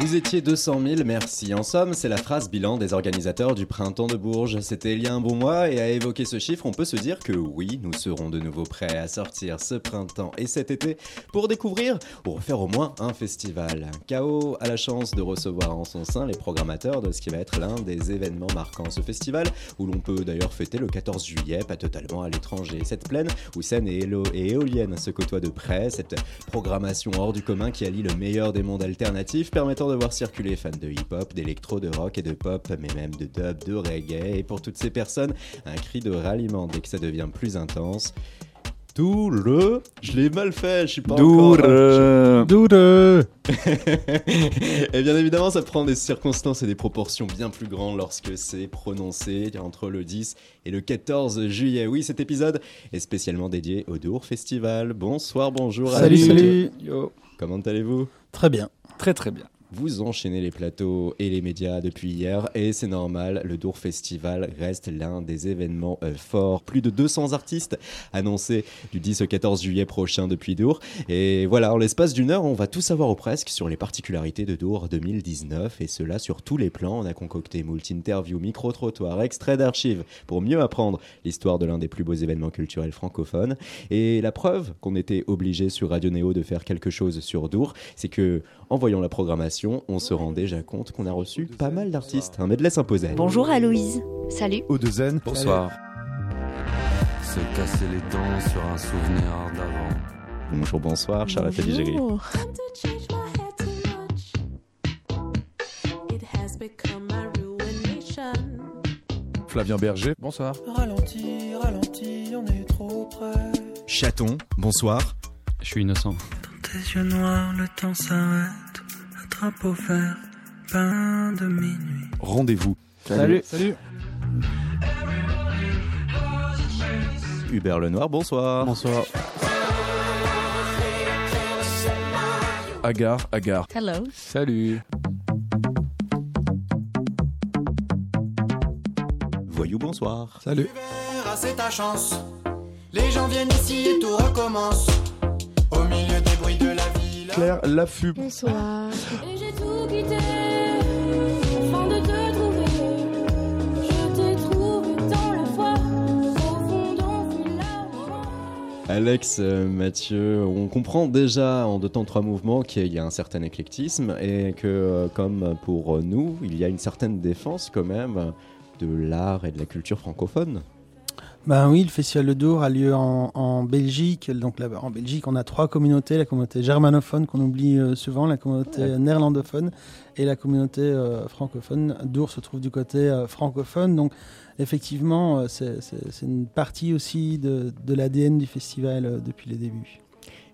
Vous étiez 200 000, merci. En somme, c'est la phrase bilan des organisateurs du Printemps de Bourges. C'était il y a un bon mois et à évoquer ce chiffre, on peut se dire que oui, nous serons de nouveau prêts à sortir ce printemps et cet été pour découvrir ou refaire au moins un festival. KO a la chance de recevoir en son sein les programmateurs de ce qui va être l'un des événements marquants. Ce festival, où l'on peut d'ailleurs fêter le 14 juillet, pas totalement à l'étranger. Cette plaine où scène et, et éolienne se côtoient de près, cette programmation hors du commun qui allie le meilleur des mondes alternatifs permettant de voir circuler fans de hip-hop, d'électro, de rock et de pop, mais même de dub, de reggae. Et pour toutes ces personnes, un cri de ralliement dès que ça devient plus intense. Doure, je l'ai mal fait, je suis pas encore. Doure. et bien évidemment, ça prend des circonstances et des proportions bien plus grandes lorsque c'est prononcé entre le 10 et le 14 juillet. Oui, cet épisode est spécialement dédié au Dour Festival. Bonsoir, bonjour. Salut, salut. Yo. Comment allez-vous? Très bien. Très très bien. Vous enchaînez les plateaux et les médias depuis hier et c'est normal, le Dour Festival reste l'un des événements euh, forts. Plus de 200 artistes annoncés du 10 au 14 juillet prochain depuis Dour. Et voilà, en l'espace d'une heure, on va tout savoir ou presque sur les particularités de Dour 2019 et cela sur tous les plans. On a concocté multi-interviews, micro-trottoirs, extraits d'archives pour mieux apprendre l'histoire de l'un des plus beaux événements culturels francophones. Et la preuve qu'on était obligé sur Radio Néo de faire quelque chose sur Dour, c'est que en voyant la programmation, on se rend déjà compte qu'on a reçu pas mal d'artistes. Un medley s'imposait. Bonjour Aloïse. Salut. Odezen. Bonsoir. Se casser les dents sur un souvenir d'avant. Bonjour, bonsoir, Charlotte Adigéry. Bonjour. Flavien Berger. Bonsoir. Ralenti, ralenti, on est trop près. Chaton, bonsoir. Je suis innocent. Tes yeux noirs, le temps s'arrête. Un drapeau vert, pain de minuit. Rendez-vous. Salut. Salut. Hubert Lenoir, bonsoir. Bonsoir. Agar, Agar. Hello. Salut. Voyou, bonsoir. Salut. Ah, c'est ta chance. Les gens viennent ici et tout recommence. Au milieu Claire Laffut. Bonsoir. Et j'ai tout quitté afin de te trouver. Je t'ai trouvé dans le froid, au fond d'un village. Alex, euh, Mathieu, on comprend déjà en deux temps trois mouvements qu'il y a un certain éclectisme et que, euh, comme pour nous, il y a une certaine défense quand même de l'art et de la culture francophone. Ben oui, le Festival de Dour a lieu en, en Belgique. Donc là, en Belgique, on a trois communautés la communauté germanophone qu'on oublie euh, souvent, la communauté Ouais. néerlandophone et la communauté euh, francophone. Dour se trouve du côté euh, francophone. Donc effectivement, c'est une partie aussi de, de l'ADN du festival depuis les débuts.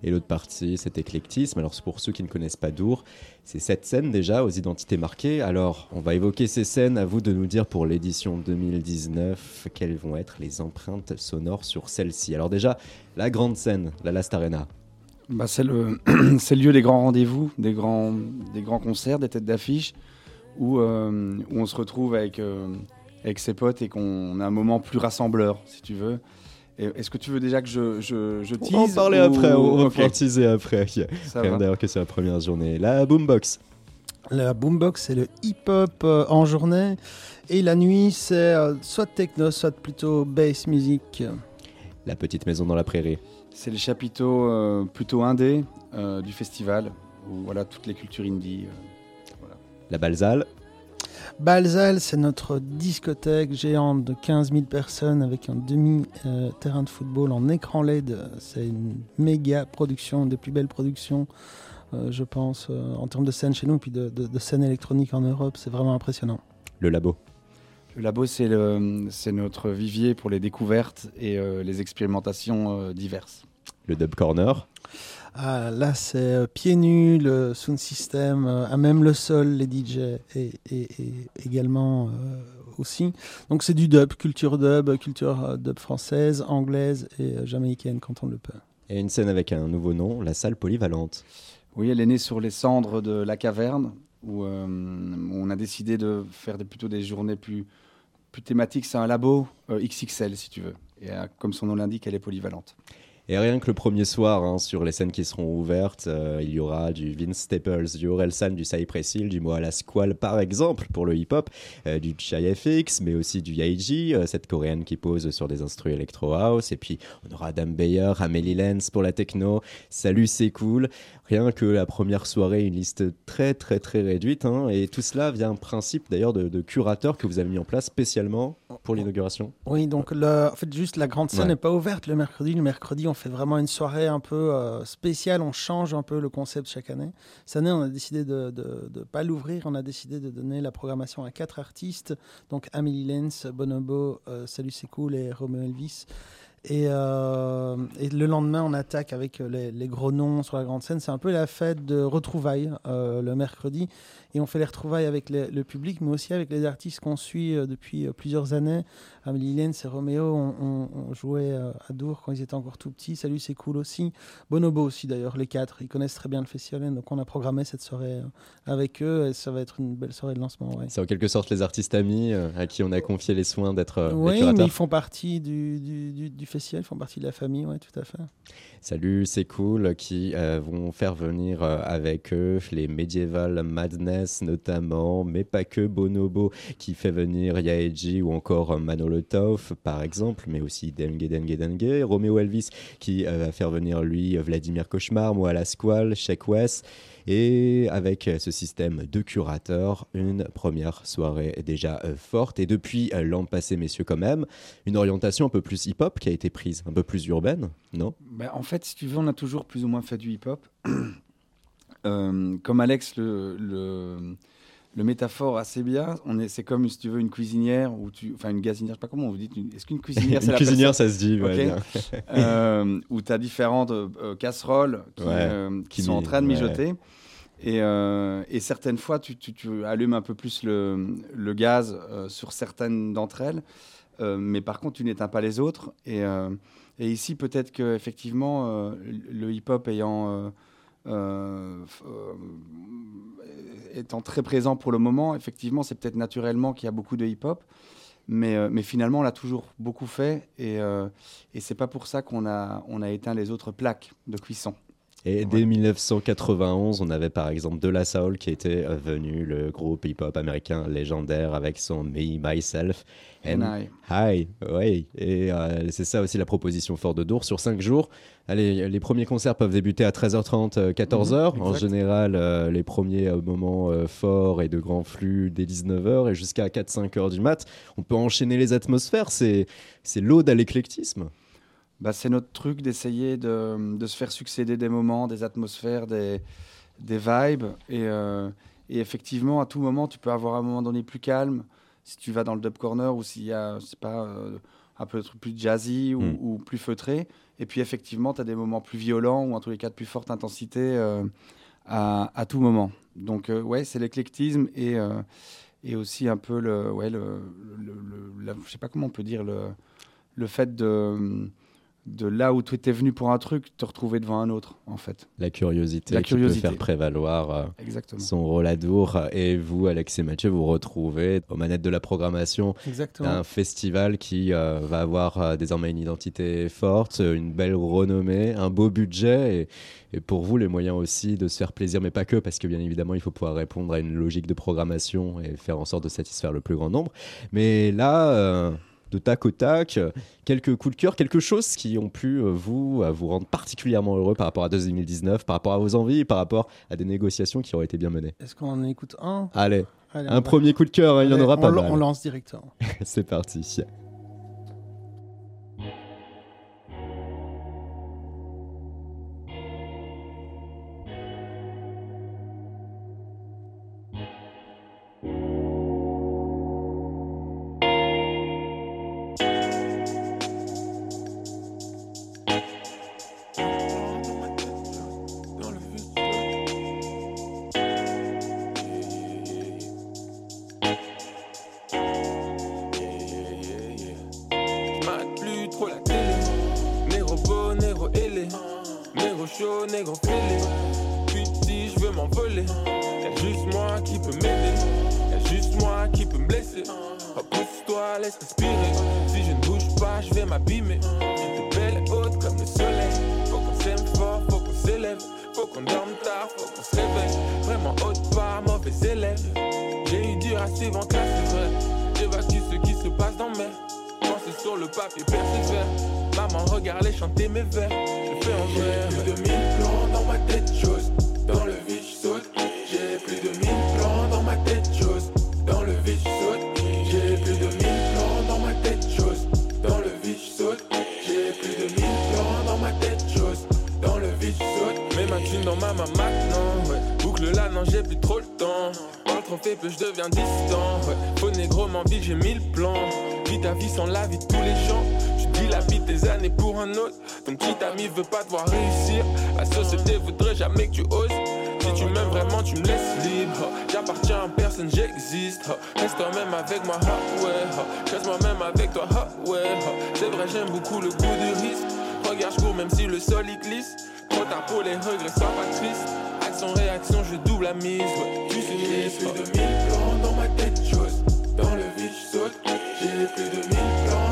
Et l'autre partie, cet éclectisme. Alors, pour ceux qui ne connaissent pas Dour, c'est cette scène déjà aux identités marquées. Alors, on va évoquer ces scènes. À vous de nous dire pour l'édition 2019 quelles vont être les empreintes sonores sur celle-ci. Alors, déjà, la grande scène, la Last Arena. Bah, c'est le, le lieu des grands rendez-vous, des grands, des grands concerts, des têtes d'affiche, où, euh, où on se retrouve avec, euh, avec ses potes et qu'on a un moment plus rassembleur, si tu veux. Est-ce que tu veux déjà que je, je, je tease On va en parler ou- après, on va Ok, pouvoir teaser après. d'ailleurs que c'est la première journée. La Boombox. La boombox, c'est le hip-hop euh, en journée. Et la nuit, c'est euh, soit techno, soit plutôt bass music. La petite maison dans la prairie. C'est les chapiteaux euh, plutôt indés euh, du festival, où voilà, toutes les cultures indie. euh, La Balzale. Balzal, c'est notre discothèque géante de 15 000 personnes avec un demi-terrain de football en écran LED. C'est une méga production, des plus belles productions, euh, je pense, euh, en termes de scène chez nous, puis de, de, de scène électronique en Europe. C'est vraiment impressionnant. Le Labo. Le labo, c'est le- c'est notre vivier pour les découvertes et euh, les expérimentations euh, diverses. Le Dub Corner. Ah, là, c'est euh, pieds nus, le sound system, euh, à même le sol, les DJ et, et- et également euh, aussi. Donc c'est du dub, culture dub, culture euh, dub française, anglaise et euh, jamaïcaine quand on le peut. Et une scène avec un nouveau nom, la salle polyvalente. Oui, elle est née sur les cendres de la caverne, où, euh, on a décidé de faire des- plutôt des journées plus, plus thématiques. C'est un labo euh, XXL, si tu veux. Et euh, comme son nom l'indique, elle est polyvalente. Et rien que le premier soir, hein, sur les scènes qui seront ouvertes, euh, il y aura du Vince Staples, du Orelsan, du Cypress Hill, du Moala Squall par exemple pour le hip-hop, euh, du Chai FX, mais aussi du Yaiji, euh, cette coréenne qui pose sur des instruments electro house. Et puis on aura Adam Bayer, Amélie Lenz pour la techno. Salut, c'est cool. Rien que la première soirée, une liste très très très réduite. hein, et tout cela via un principe d'ailleurs de, de curateur que vous avez mis en place spécialement pour l'inauguration. Oui, donc le, en fait, juste la grande scène Ouais. n'est pas ouverte le mercredi. Le mercredi, on fait vraiment une soirée un peu euh, spéciale. On change un peu le concept chaque année. Cette année, on a décidé de ne pas l'ouvrir. On a décidé de donner la programmation à quatre artistes. Donc Amélie Lenz, Bonobo, euh, Salut c'est cool et Romeo Elvis. Et, euh, et le lendemain, on attaque avec les, les gros noms sur la grande scène. C'est un peu la fête de retrouvailles euh, le mercredi. Et on fait les retrouvailles avec les- le public, mais aussi avec les artistes qu'on suit euh, depuis euh, plusieurs années. Amélie Lenz et Roméo ont on, on jouait euh, à Dour quand ils étaient encore tout petits. Salut, c'est cool aussi. Bonobo aussi, d'ailleurs, les quatre. Ils connaissent très bien le festival. Donc, on a programmé cette soirée avec eux. Et ça va être une belle soirée de lancement. Ouais. C'est en quelque sorte les artistes amis à qui on a confié les soins d'être Oui, mais ils font partie du, du, du- du festival, ils font partie de la famille, oui, tout à fait. Salut, c'est cool, qui euh, vont faire venir euh, avec eux les Medieval Madness notamment, mais pas que Bonobo qui fait venir Yaeji ou encore Manolo Tauf par exemple, mais aussi Dengue Dengue Dengue, Romeo Elvis qui euh, va faire venir lui Vladimir Cauchemar, Moi la Squall, Sheik. Et avec euh, ce système de curateurs, une première soirée déjà euh, forte. Et depuis euh, l'an passé, messieurs, quand même, une orientation un peu plus hip-hop qui a été prise, un peu plus urbaine, non? Ben, en fait, si tu veux, on a toujours plus ou moins fait du hip-hop. Comme Alex le, le, le métaphore assez bien, on est, c'est comme si tu veux une cuisinière ou tu, enfin une gazinière, je sais pas comment vous dites. une- Est-ce qu'une cuisinière, c'est Une cuisinière, ça se dit. ouais, euh, où tu as différentes euh, casseroles qui, Ouais, euh, qui qui sont en train de ouais. mijoter. Et, et certaines fois, tu, tu- tu allumes un peu plus le, le gaz sur certaines d'entre elles, mais par contre, tu n'éteins pas les autres. Et, et ici, peut-être qu'effectivement, euh, le hip-hop ayant. euh, euh, euh, étant très présent pour le moment, effectivement, c'est peut-être naturellement qu'il y a beaucoup de hip-hop, mais, euh, mais finalement, on l'a toujours beaucoup fait, et, euh, et c'est pas pour ça qu'on a, on a éteint les autres plaques de cuisson. Et dès 1991, on avait par exemple De La Soul qui était euh, venu, le groupe hip-hop américain légendaire avec son Me, Myself And I. Hi. Oui, et euh, c'est ça aussi la proposition Fort de Dour sur 5 jours. Allez, les premiers concerts peuvent débuter à 13h30, euh, 14h. Mhm, en général, euh, les premiers euh, moments euh, forts et de grands flux dès 19h et jusqu'à 4-5 heures du mat. On peut enchaîner les atmosphères. C'est c'est l'ode à l'éclectisme. Bah, c'est notre truc d'essayer de, de se faire succéder des moments, des atmosphères, des, des vibes. Et, euh, et effectivement, à tout moment, tu peux avoir un moment donné plus calme. Si tu vas dans le dub corner ou s'il y a, c'est pas, euh, un peu plus jazzy ou, Mm. ou plus feutré. Et puis effectivement, tu as des moments plus violents ou en tous les cas de plus forte intensité euh, à, à tout moment. Donc euh, ouais, c'est l'éclectisme et, et aussi un peu le, ouais, le, le, le- la- je sais pas comment on peut dire le, le fait de de là où tu étais venu pour un truc, te retrouver devant un autre, en fait. La curiosité La qui curiosité. peut faire prévaloir euh, Exactement. son rôle à Dour. Et vous, Alex et Mathieu, vous retrouvez aux manettes de la programmation Exactement. un festival qui euh, va avoir euh, désormais une identité forte, une belle renommée, un beau budget et, et pour vous les moyens aussi de se faire plaisir, mais pas que, parce que bien évidemment il faut pouvoir répondre à une logique de programmation et faire en sorte de satisfaire le plus grand nombre. Mais là, euh, de tac au tac, euh, quelques coups de cœur, quelque chose qui ont pu euh, vous, euh, vous rendre particulièrement heureux par rapport à 2019, par rapport à vos envies, par rapport à des négociations qui auraient été bien menées. Est-ce qu'on en écoute un? Allez, un premier coup de cœur, hein, il y en aura on pas mal. On lance directement. C'est parti. Moi-même avec toi, ah ouais. C'est vrai, j'aime beaucoup le goût du risque. Regarde, je cours même si le sol y glisse. Trop tard pour les regrets, sois pas triste. Action, réaction, je double la mise. Ouais, tu sais, plus de mille plans dans ma tête, chose. Dans le vide, je saute. J'ai plus de mille plans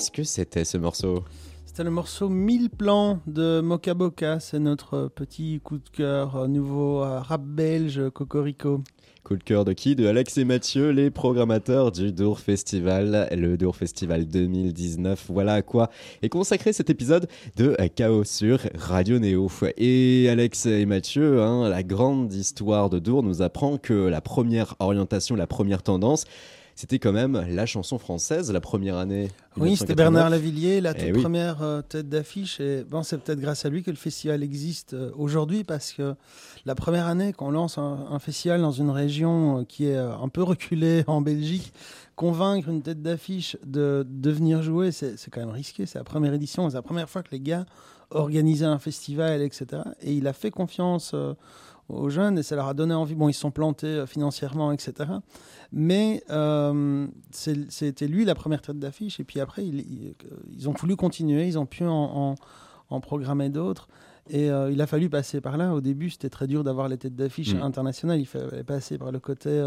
qu'est-ce que c'était ce morceau? C'était le morceau 1000 plans de Moka Boka. C'est notre petit coup de cœur euh, nouveau rap belge Cocorico. Coup de cœur de qui? De Alex et Mathieu, les programmateurs du Dour Festival, le Dour Festival 2019. Voilà à quoi est consacré cet épisode de Chaos sur Radio Néo. Et Alex et Mathieu, hein, la grande histoire de Dour nous apprend que la première orientation, la première tendance, c'était quand même la chanson française, la première année. Oui, c'était 1989. Bernard Lavillier, la Eh toute oui. première euh, tête d'affiche. Et bon, c'est peut-être grâce à lui que le festival existe euh, aujourd'hui parce que la première année qu'on lance un, un festival dans une région euh, qui est un peu reculée en Belgique, convaincre une tête d'affiche de, de venir jouer, c'est quand même risqué. C'est la première édition, c'est la première fois que les gars organisaient un festival, etc. Et il a fait confiance aux jeunes et ça leur a donné envie. Bon, ils se sont plantés euh, financièrement, etc. Mais euh, c'était lui la première tête d'affiche. Et puis après, il- il- ils ont voulu continuer, ils ont pu en, en- en programmer d'autres. Et euh, il a fallu passer par là. Au début, c'était très dur d'avoir les têtes d'affiche Mm. internationales. Il fallait passer par le côté euh,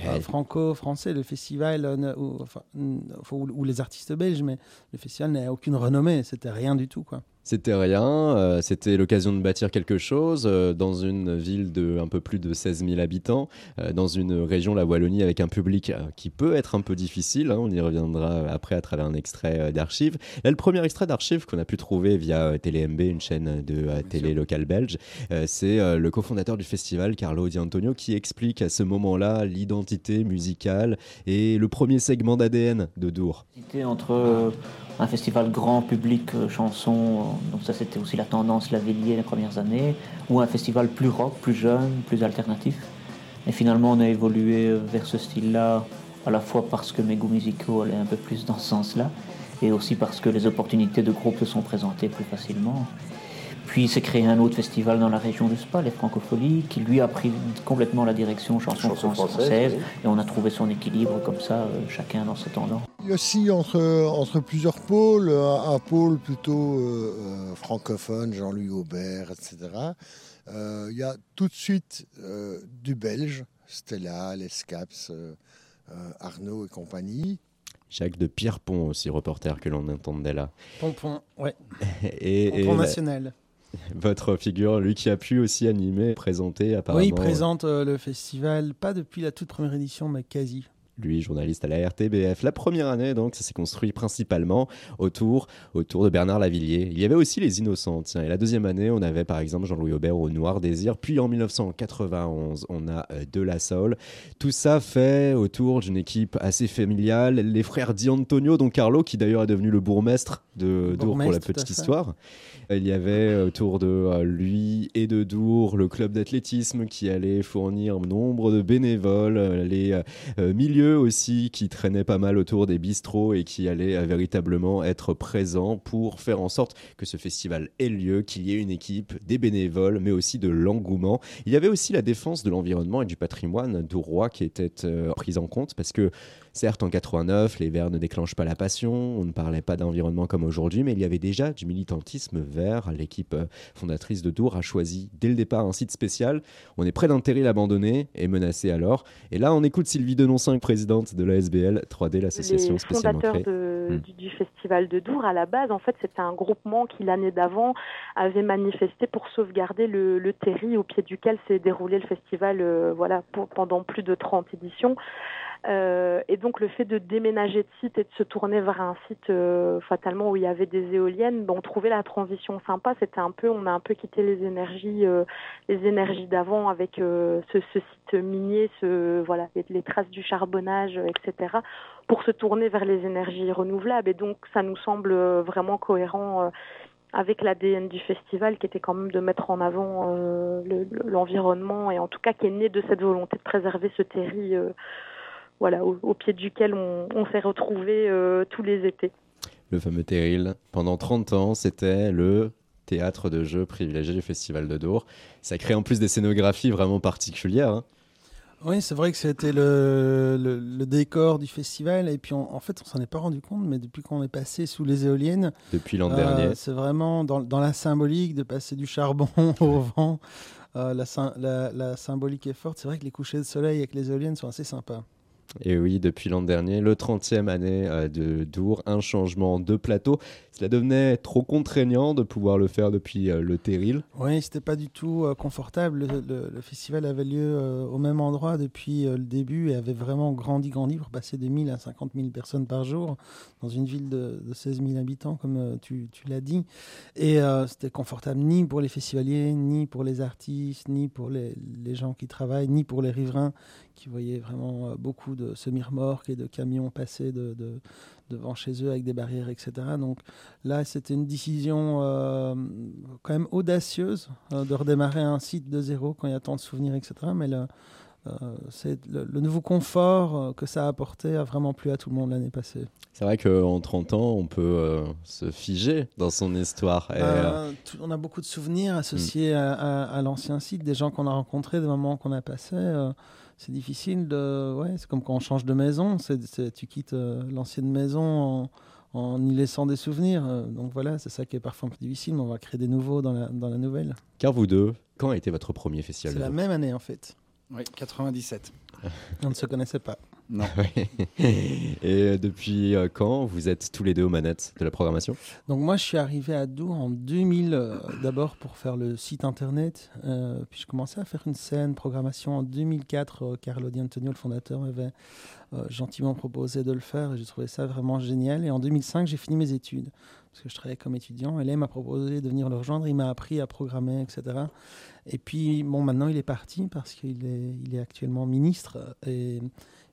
euh, Ouais. franco-français. Le festival, euh, ne- ou, enfin, ou- ou les artistes belges, mais le festival n'a aucune renommée. C'était rien du tout. Quoi. C'était rien, euh, c'était l'occasion de bâtir quelque chose euh, dans une ville de un peu plus de 16 000 habitants, euh, dans une région, la Wallonie, avec un public euh, qui peut être un peu difficile. hein, on y reviendra après à travers un extrait euh, d'archives. Là, le premier extrait d'archives qu'on a pu trouver via euh, TéléMB, une chaîne de euh, télé locale belge, euh, c'est euh, le cofondateur du festival, Carlo Di Antonio, qui explique à ce moment-là l'identité musicale et le premier segment d'ADN de Dour. C'était entre un festival grand public euh, chanson, euh, donc ça c'était aussi la tendance Lavillier les premières années, ou un festival plus rock, plus jeune, plus alternatif. Et finalement on a évolué euh, vers ce style-là, à la fois parce que mes goûts musicaux allaient un peu plus dans ce sens-là, et aussi parce que les opportunités de groupe se sont présentées plus facilement. Puis s'est créé un autre festival dans la région de Spa, les Francopholies, qui lui a pris complètement la direction chanson, Chanson française, française, oui. et on a trouvé son équilibre comme ça, euh, chacun dans ses tendances. Il y a aussi entre, entre plusieurs pôles, un, un pôle plutôt euh, euh, francophone, Jean-Louis Aubert, etc. Euh, il y a tout de suite euh, du belge, Stella, Les Scaps, euh, euh, Arnaud et compagnie. Jacques de Pierrepont aussi, reporter que l'on entendait là. Pompon, ouais. Et, Pompon et, national. Votre figure, lui qui a pu aussi animer, présenter apparemment. Oui, il présente euh, le festival, pas depuis la toute première édition, mais quasi. lui, journaliste à la RTBF. La première année, donc, ça s'est construit principalement autour, autour de Bernard Lavillier. Il y avait aussi les Innocents. Tiens, et la deuxième année, on avait par exemple Jean-Louis Aubert au Noir Désir. Puis en 1991, on a euh, De La Soul. Tout ça fait autour d'une équipe assez familiale. Les frères Di Antonio, dont Carlo, qui d'ailleurs est devenu le bourgmestre de Dour pour la petite histoire. Il y avait autour de euh, lui et de Dour le club d'athlétisme qui allait fournir nombre de bénévoles, euh, les euh, euh, milieux aussi qui traînaient pas mal autour des bistrots et qui allaient euh, véritablement être présents pour faire en sorte que ce festival ait lieu, qu'il y ait une équipe, des bénévoles, mais aussi de l'engouement. Il y avait aussi la défense de l'environnement et du patrimoine dourois qui était euh, prise en compte parce que Certes, en 89, les Verts ne déclenchent pas la passion, on ne parlait pas d'environnement comme aujourd'hui, mais il y avait déjà du militantisme vert. L'équipe euh, fondatrice de Dour a choisi dès le départ un site spécial. On est près d'un terril abandonné et menacé alors. Et là, on écoute Sylvie Denoncinq, présidente de la SBL 3D, l'association spécialement créée. de- Hmm. du, du festival de Dour, à la base, en fait, c'était un groupement qui, l'année d'avant, avait manifesté pour sauvegarder le, le terri au pied duquel s'est déroulé le festival euh, voilà, pour- pendant plus de 30 éditions. Euh, et donc le fait de déménager de site et de se tourner vers un site euh, fatalement où il y avait des éoliennes, ben, on trouvait la transition sympa. C'était un peu, on a un peu quitté les énergies, euh, les énergies d'avant avec euh, ce, ce site minier, ce voilà, les, traces du charbonnage, euh, etc. pour se tourner vers les énergies renouvelables. Et donc ça nous semble vraiment cohérent. avec l'ADN du festival qui était quand même de mettre en avant euh, le- le- l'environnement et en tout cas qui est né de cette volonté de préserver ce terri euh, voilà, au, au pied duquel on, on s'est retrouvés euh, tous les étés. Le fameux terril. Pendant 30 ans, c'était le théâtre de jeux privilégié du Festival de Dour. Ça crée en plus des scénographies vraiment particulières. hein. Oui, c'est vrai que c'était le, le, le décor du festival. Et puis, on- en fait, on s'en est pas rendu compte, mais depuis qu'on est passé sous les éoliennes, Depuis l'an euh, dernier. c'est vraiment dans, dans la symbolique de passer du charbon au vent. Euh, la, sym- la, la symbolique est forte. C'est vrai que les couchers de soleil avec les éoliennes sont assez sympas. Et oui, depuis l'an dernier, le 30e année euh, de Dour, un changement de plateau. Cela devenait trop contraignant de pouvoir le faire depuis euh, le Terril. Oui, c'était pas du tout euh, confortable. Le, festival avait lieu euh, au même endroit depuis le début et avait vraiment grandi, grandi pour passer de 1000 à 50 000 personnes par jour dans une ville de, de 16 000 habitants, comme tu, l'as dit. Et c'était confortable ni pour les festivaliers, ni pour les artistes, ni pour les, gens qui travaillent, ni pour les riverains qui voyaient vraiment beaucoup de semi-remorques et de camions passer de- devant chez eux avec des barrières, etc. Donc là, c'était une décision euh, quand même audacieuse euh, de redémarrer un site de zéro quand il y a tant de souvenirs, etc. Mais le, euh, le, le nouveau confort que ça a apporté a vraiment plu à tout le monde l'année passée. C'est vrai qu'en 30 ans, on peut euh, se figer dans son histoire. Et, euh, Euh, tout- on a beaucoup de souvenirs associés à, à- à l'ancien site, des gens qu'on a rencontrés, des moments qu'on a passés. C'est difficile de. Ouais, c'est comme quand on change de maison. C'est, c'est- tu quittes euh, l'ancienne maison en, en y laissant des souvenirs. euh, donc voilà, c'est ça qui est parfois un peu difficile, mais on va créer des nouveaux dans la, dans la nouvelle. Car vous deux, quand a été votre premier festival C'est la même année en fait. Oui, 97. On ne se connaissait pas. Non. Et euh, depuis euh, quand vous êtes tous les deux aux manettes de la programmation? Donc moi, je suis arrivé à Dour en 2000, euh, d'abord pour faire le site internet. euh, puis je commençais à faire une scène programmation en 2004. euh, Carlo Di Antonio, le fondateur, m'avait euh, gentiment proposé de le faire. et J'ai trouvé ça vraiment génial. Et en 2005, j'ai fini mes études parce que je travaillais comme étudiant. Et là, il m'a proposé de venir le rejoindre. Il m'a appris à programmer, etc. Et puis, bon, maintenant, il est parti parce qu'il est, il est actuellement ministre. Et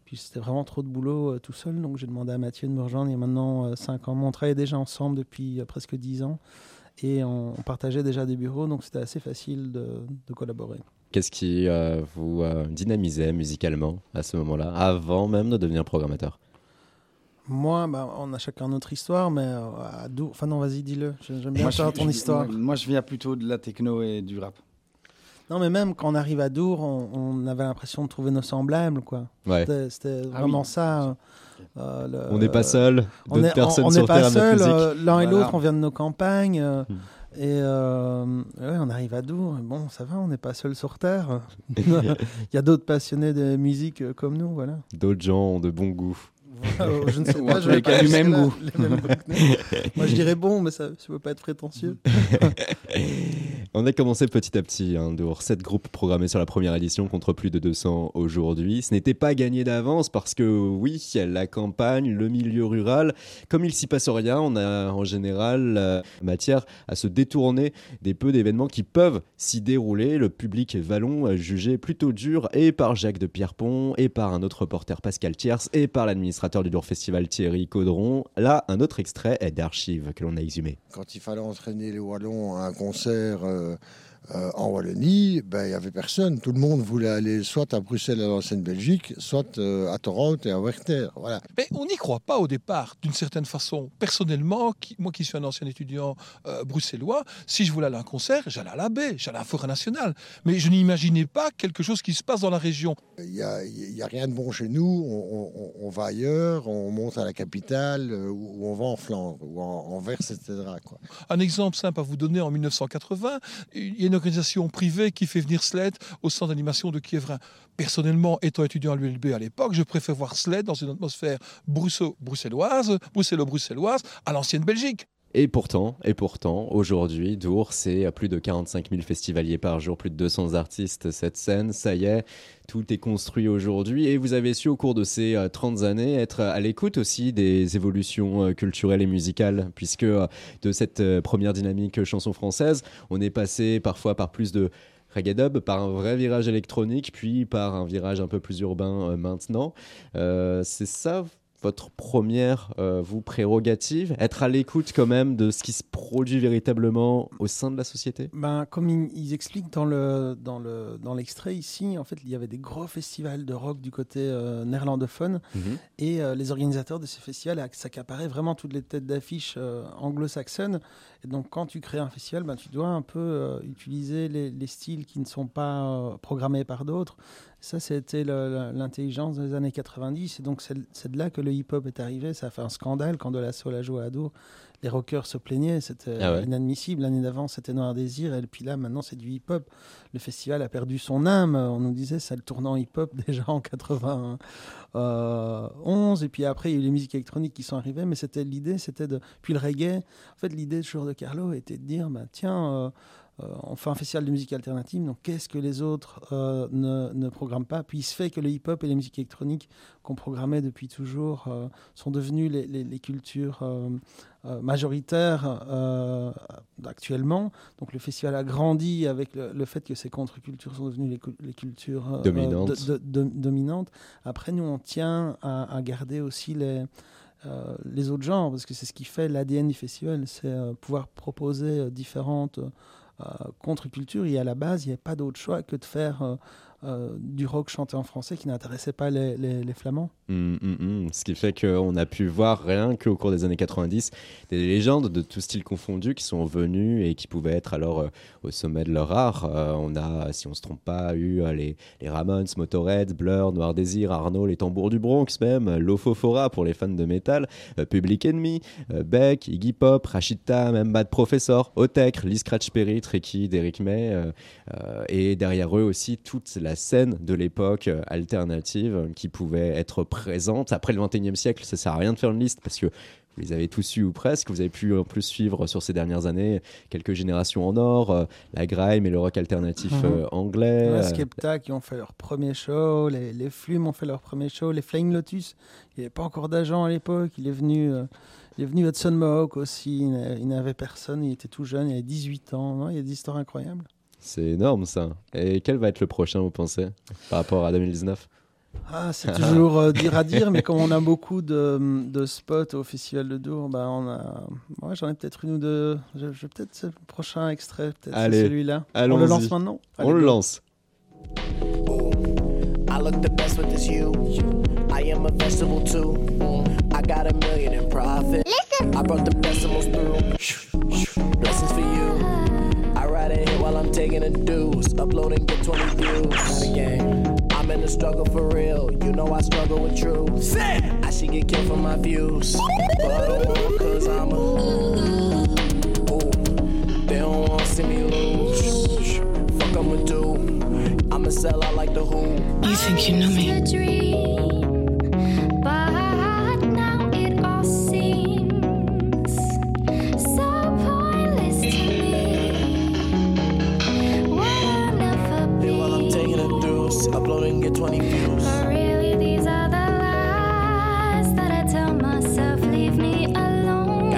puis, c'était vraiment trop de boulot euh, tout seul. Donc, j'ai demandé à Mathieu de me rejoindre il y a maintenant 5 ans. On travaillait déjà ensemble depuis euh, presque 10 ans. Et on, on partageait déjà des bureaux. Donc, c'était assez facile de, de collaborer. Qu'est-ce qui euh, vous euh, dynamisait musicalement à ce moment-là, avant même de devenir programmateur? Moi, bah, on a chacun notre histoire, mais euh. Enfin, non, vas-y, dis-le. J'aime bien Moi, je- ton je- histoire. Moi, moi, je viens plutôt de la techno et du rap. Non, mais même quand on arrive à Dour, on, on avait l'impression de trouver nos semblables, quoi. Ouais. C'était, Ah vraiment oui. ça. euh, le- On n'est pas seul, On n'est pas Terre aiment notre seul. musique. euh, l'un et Voilà. l'autre, on vient de nos campagnes. euh, Hmm. Et euh, ouais, on arrive à Dour. Bon, ça va, on n'est pas seul sur Terre. Il y a d'autres passionnés de musique euh, comme nous, voilà. D'autres gens ont de bons goûts. Euh, je ne sais pas. je vais pas du même goût. Moi, je dirais bon, mais ça ne veut pas être prétentieux. On a commencé petit à petit, hein, dehors 7 groupes programmés sur la première édition contre plus de 200 aujourd'hui. Ce n'était pas gagné d'avance parce que oui, la campagne, le milieu rural, comme il s'y passe rien, on a en général euh, matière à se détourner des peu d'événements qui peuvent s'y dérouler. Le public vallon euh, jugé plutôt dur et par Jacques de Pierrepont et par un autre reporter Pascal Thiers et par du Lourd Festival Thierry Caudron. Là, un autre extrait est d'archives que l'on a exhumé. Quand il fallait entraîner les Wallons à un concert euh, euh, en Wallonie, ben, il n'y avait personne. Tout le monde voulait aller soit à Bruxelles, à l'ancienne Belgique, soit euh, à Toronto et à Werther. Voilà. Mais on n'y croit pas au départ, d'une certaine façon. Personnellement, qui- moi qui suis un ancien étudiant euh, bruxellois, si je voulais aller à un concert, j'allais à la baie, j'allais à la forêt nationale. Mais je n'imaginais pas quelque chose qui se passe dans la région. Il n'y a, il y a rien de bon chez nous. On, on- on va ailleurs, on monte à la capitale, ou on va en Flandre, ou en, en Verse, etc. Quoi. Un exemple simple à vous donner, en 1980, il y a une organisation privée qui fait venir Sled au centre d'animation de Kievrin. Personnellement, étant étudiant à l'ULB à l'époque, je préfère voir Sled dans une atmosphère bruxello- bruxelloise, bruxello-bruxelloise, à l'ancienne Belgique. Et pourtant, et pourtant, aujourd'hui, Dour, c'est plus de 45 000 festivaliers par jour, plus de 200 artistes, cette scène, ça y est, tout est construit aujourd'hui. Et vous avez su, au cours de ces euh, 30 années, être à l'écoute aussi des évolutions euh, culturelles et musicales, puisque euh, de cette euh, première dynamique chanson française, on est passé parfois par plus de reggae dub, par un vrai virage électronique, puis par un virage un peu plus urbain euh, maintenant. Euh, c'est ça votre première, euh, vous, prérogative Être à l'écoute quand même de ce qui se produit véritablement au sein de la société? Ben, comme ils, ils expliquent dans le dans le dans l'extrait ici, en fait, il y avait des gros festivals de rock du côté euh, néerlandophone Mhm. et euh, les organisateurs de ces festivals ac- s'accaparaient vraiment toutes les têtes d'affiche anglo-saxonnes. Et donc, quand tu crées un festival, ben, tu dois un peu utiliser les, les styles qui ne sont pas programmés par d'autres. Ça, c'était l'intelligence des années 90. Et donc, c'est de là que le hip-hop est arrivé. Ça a fait un scandale quand De La Soul a joué à Dour. Les rockers se plaignaient, c'était Ah ouais. inadmissible. L'année d'avant, c'était Noir Désir. Et puis là, maintenant, c'est du hip-hop. Le festival a perdu son âme. On nous disait, c'est le tournant hip-hop déjà en 91. Et puis après, il y a eu les musiques électroniques qui sont arrivées. Mais c'était l'idée, c'était de. Puis le reggae. En fait, l'idée toujours de Carlo était de dire, bah, tiens. euh, on fait un festival de musique alternative, donc qu'est-ce que les autres euh, ne, ne programment pas? Puis il se fait que le hip-hop et les musiques électroniques qu'on programmait depuis toujours euh, sont devenus les, les- les cultures euh, euh, majoritaires euh, actuellement. Donc le festival a grandi avec le, le fait que ces contre-cultures sont devenues les, les cultures euh, Dominantes. de- de- de- dominantes. Après, nous, on tient à, à garder aussi les... euh, les autres genres, parce que c'est ce qui fait l'ADN du festival, c'est euh, pouvoir proposer euh, différentes euh, contre-cultures. Et à la base, il n'y avait pas d'autre choix que de faire euh, du rock chanté en français qui n'intéressait pas les, Flamands. Hum, hum, hum. Ce qui fait qu'on a pu voir rien qu'au cours des années 90 des légendes de tout style confondu qui sont venues et qui pouvaient être alors euh, au sommet de leur art. Euh, on a, si on se trompe pas, eu les, les Ramones, Motorhead, Blur, Noir Désir, Arnaud, les Tambours du Bronx même, Lofofora pour les fans de métal, Public Enemy, Beck, Iggy Pop, Rachita, même Bad Professor, Otek, Lee Scratch Perry, Tricky, Derrick May, et derrière eux aussi toute la scène de l'époque euh, alternative euh, qui pouvait être présente. Après le 21e siècle, ça sert à rien de faire une liste parce que vous les avez tous eu ou presque. Vous avez pu en plus suivre sur ces dernières années quelques générations en or, euh, la grime et le rock alternatif Mhm. euh, anglais. Euh, Skepta qui ont fait leur premier show, les, les Flumes ont fait leur premier show, les Flying Lotus, il n'y avait pas encore d'agent à l'époque, il est venu, euh, il est venu Hudson Mohawk aussi, il n'a- il n'avait personne, il était tout jeune, il avait 18 ans, Non, il y a des histoires incroyables. C'est énorme ça. Et quel va être le prochain, vous pensez, par rapport à 2019 Ah, c'est toujours euh, dur à dire, mais comme on a beaucoup de, de spots au Festival de Dour, bah on a, ouais, j'en ai peut-être une ou deux. Je, je- peut-être le prochain extrait, peut-être c'est Allez, celui-là. On le lance maintenant? On le go. lance. I look the best with this you. I am a vegetable too. I got a million in profit. I brought the decimals through. Blessings for you. Taking a deuce. Uploading get 20 views. Not a game. I'm in the struggle for real. You know I struggle with truth. I should get killed for my views. But I don't want cause I'm a. Ooh. They don't want to see me lose. Fuck I'ma do. I'ma sell out like the Who. You think you know me? 20 views. But really, these are the lies that I tell myself. Leave me alone.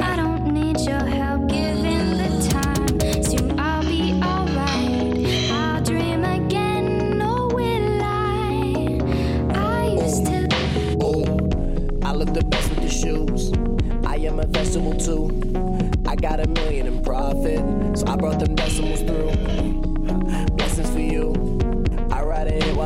I don't need your help giving the time. Soon I'll be alright. I'll dream again. Or will I? I used to. Oh, oh, I look the best with the shoes. I am a vegetable too. I got a million in profit, so I brought them decimals through.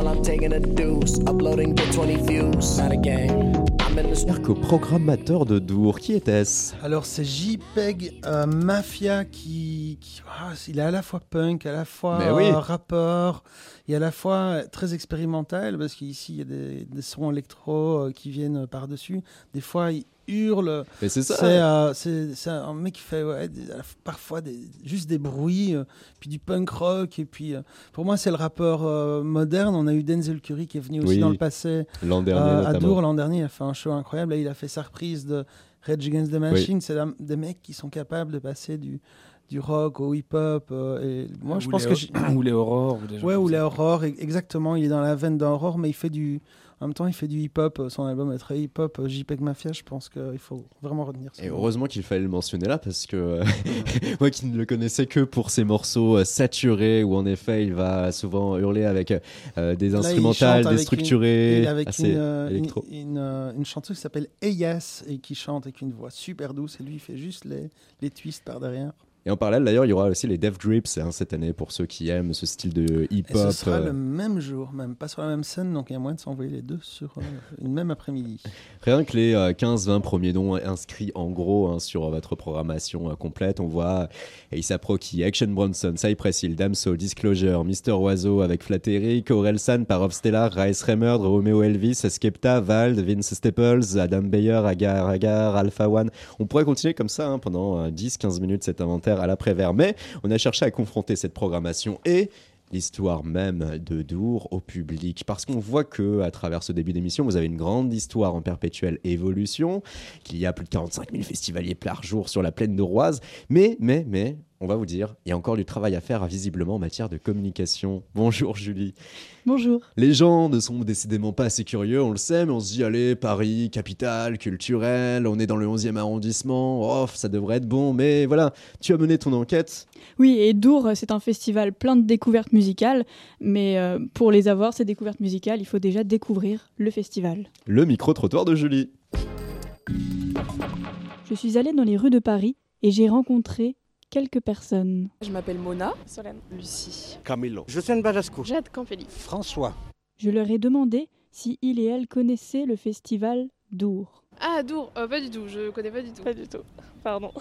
While I'm taking a deuce. Uploading, get 20 views. Not a game. I'm in the Marco, programmateur de Dour, qui était-ce? Alors c'est JPEG euh, Mafia qui, qui- ah, il est à la fois punk, à la fois oui. euh, rappeur, et à la fois très expérimental parce qu'ici il y a des, des sons électro euh, qui viennent par dessus. Des fois il hurle. Mais c'est ça. C'est euh, c'est- c'est un mec qui fait ouais, des- parfois des, juste des bruits, euh, puis du punk rock et puis euh, pour moi c'est le rappeur euh, moderne. On a eu Denzel Curry qui est venu aussi Oui. dans le passé L'an dernier, euh, à. Dour l'an dernier. Il a fait un show incroyable. Là, il a fait sa reprise de Rage Against the Machine. C'est la- des mecs qui sont capables de passer du, du rock au hip-hop. euh, et moi, je Ou pense les que. J'ai- ou les Aurores, ou des Ouais, ou les Aurores, e- exactement. Il est dans la veine d'Aurore, mais il fait du. En même temps, il fait du hip-hop. euh, Son album est très hip-hop. euh, JPEG Mafia, je pense qu'il faut vraiment retenir ça. Et heureusement qu'il fallait le mentionner là parce que euh, moi qui ne le connaissais que pour ses morceaux euh, saturés où en effet il va souvent hurler avec euh, des Là, instrumentales chante avec déstructurées, une- il avec assez une, euh, une- euh, une chanteuse qui s'appelle Eyas et qui chante avec une voix super douce. Et lui, il fait juste les, les twists par derrière. Et en parallèle d'ailleurs il y aura aussi les Dev Grips hein, cette année pour ceux qui aiment ce style de Et hip-hop. ce sera euh, le même jour, même pas sur la même scène, donc il y a moyen de s'envoyer les deux sur euh, une même après-midi. Rien que les euh, 15-20 premiers noms inscrits en gros hein, sur votre programmation euh, complète, on voit ASAP Rocky, Action Bronson, Cypress Hill, Damso, Disclosure, Mister Oiseau avec Flatteric, Aurel San, Parov Stellar, Rice Remerd, Romeo Elvis, Skepta, Vald, Vince Staples, Adam Beyer, Agar Agar, Alpha One. On pourrait continuer comme ça hein, pendant euh, 10-15 minutes cet inventaire à l'après-vert, mais on a cherché à confronter cette programmation et l'histoire même de Dour au public. Parce qu'on voit que à travers ce début d'émission vous avez une grande histoire en perpétuelle évolution qu'il y a plus de 45 000 festivaliers par jour sur la plaine doroise mais mais mais on va vous dire il y a encore du travail à faire visiblement en matière de communication bonjour Julie Bonjour. les gens ne sont décidément pas assez curieux, on le sait, mais on se dit, allez, Paris, capitale, culturelle, on est dans le 11e arrondissement, oh, ça devrait être bon, mais voilà, tu as mené ton enquête. Oui, et Dour, c'est un festival plein de découvertes musicales, mais euh, pour les avoir, ces découvertes musicales, il faut déjà découvrir le festival. Le micro-trottoir de Julie. Je suis allée dans les rues de Paris et j'ai rencontré quelques personnes. Je m'appelle Mona. Solène. Lucie. Camilo. Jocène Badasco. Jade Campelli. François. Je leur ai demandé si ils et elles connaissaient le festival Dour. Ah, Dour. Euh, pas du tout. Je connais pas du tout. Pas du tout. Pardon.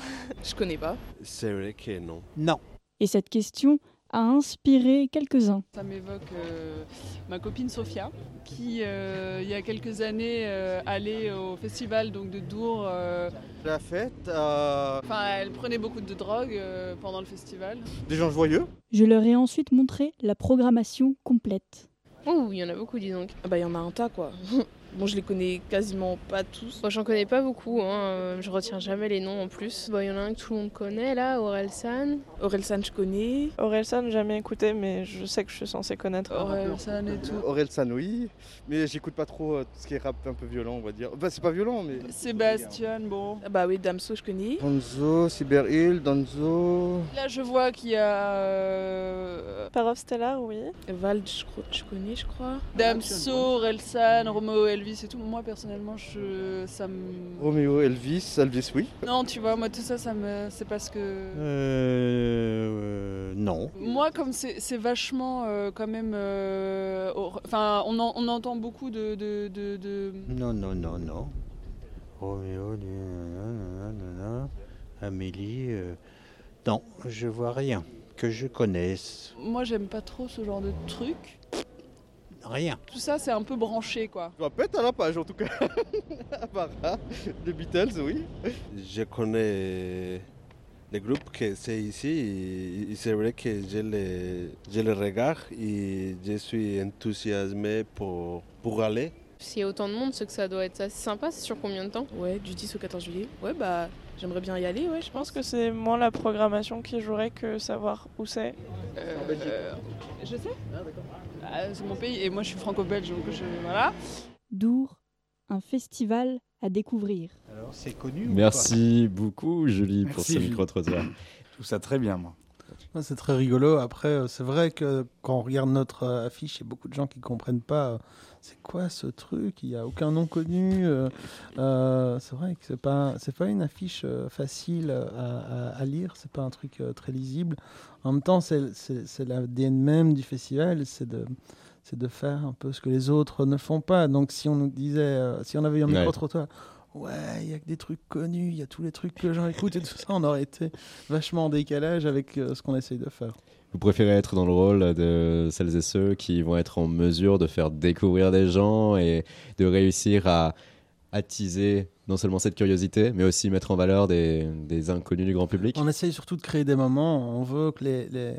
je connais pas. C'est vrai que non. Non. Et cette question a inspiré quelques-uns. Ça m'évoque euh, ma copine Sophia, qui euh, il y a quelques années euh, allait au festival donc de Dour. euh, La fête, euh, Enfin, elle prenait beaucoup de drogue euh, pendant le festival. des gens joyeux. Je leur ai ensuite montré la programmation complète. Oh, il y en a beaucoup, dis donc. Ah bah, il y en a un tas, quoi. bon, je les connais quasiment pas tous. Moi, j'en connais pas beaucoup, hein. euh, Je retiens jamais les noms en plus. Il y en a un que tout le monde connaît, là, Orelsan. Orelsan, je connais. Orelsan, jamais écouté, mais je sais que je suis censée connaître. Orelsan et tout. Orelsan, oui. Mais j'écoute pas trop euh, tout ce qui est rap un peu violent, on va dire. Bah, c'est pas violent, mais. Sébastien, bon. Ah bah oui, Damso, je connais. Donzo, Cyberhill, Donzo. Là, je vois qu'il y a. euh, Parov Stellar, oui. Vald, je, connais, je crois. Damso, Relsan, Romeo Elvis et tout. Moi, personnellement, je, ça me. Roméo, Elvis, Elvis, oui. Non, tu vois, moi, tout ça, ça me. C'est parce que. Euh. Non. Moi, comme c'est vachement euh, quand même. euh, Enfin, on, en- on entend beaucoup de. de, de- de- Non, non, non, non. Roméo, Amélie. euh, Non, je vois rien que je connaisse. Moi, j'aime pas trop ce genre de truc. Rien. Tout ça, c'est un peu branché, quoi. Je être à la page en tout cas. à part les Beatles, oui. Je connais les groupes que c'est ici c'est vrai que je les, je les regarde et je suis enthousiasmé pour, pour aller. S'il y a autant de monde, c'est que ça doit être assez sympa. C'est sur combien de temps? Ouais, du 10 au 14 juillet. Ouais, bah j'aimerais bien y aller, ouais, je pense que c'est moins la programmation qui jouerait que savoir où c'est. Euh, je sais. Ah, c'est mon pays et moi je suis franco-belge donc je. Voilà. Dour, un festival à découvrir. Alors, c'est connu Merci beaucoup, Julie, pour ce micro-trottoir. Trouve ça très bien, moi. C'est très rigolo. Après, euh, c'est vrai que quand on regarde notre euh, affiche, il y a beaucoup de gens qui comprennent pas. C'est quoi ce truc? Il n'y a aucun nom connu. euh, euh, c'est vrai que c'est pas c'est pas une affiche euh, facile à, à- à lire. C'est pas un truc très lisible. En même temps, c'est c'est- l'ADN même du festival. C'est de c'est de faire un peu ce que les autres ne font pas. Donc, si on nous disait, si on avait eu un micro trottoir. Ouais, il y a que des trucs connus, il y a tous les trucs que les gens écoutent et tout ça, on aurait été vachement en décalage avec euh, ce qu'on essaye de faire. Vous préférez être dans le rôle de celles et ceux qui vont être en mesure de faire découvrir des gens et de réussir à attiser non seulement cette curiosité, mais aussi mettre en valeur des, des inconnus du grand public? On essaye surtout de créer des moments. On veut que les. les-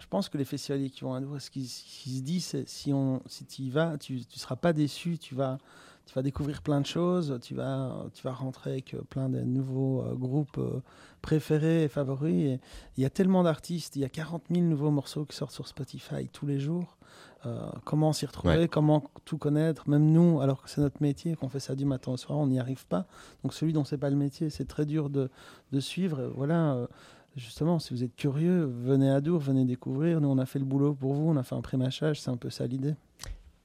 Je pense que les festivaliers qui vont à nous, ce qui, ce qui se dit, c'est si, si tu y vas, tu ne seras pas déçu. Tu vas, tu vas découvrir plein de choses. Tu vas, tu vas rentrer avec euh, plein de nouveaux euh, groupes euh, préférés et favoris. Et il y a tellement d'artistes. Il y a 40 000 nouveaux morceaux qui sortent sur Spotify tous les jours. Euh, comment s'y retrouver, Ouais. comment tout connaître, même nous, alors que c'est notre métier, qu'on fait ça du matin au soir, on n'y arrive pas. Donc celui dont c'est pas le métier, c'est très dur de, de suivre. Voilà, justement, si vous êtes curieux, venez à Dour, venez découvrir. Nous, on a fait le boulot pour vous, on a fait un pré-mâchage, c'est un peu ça l'idée.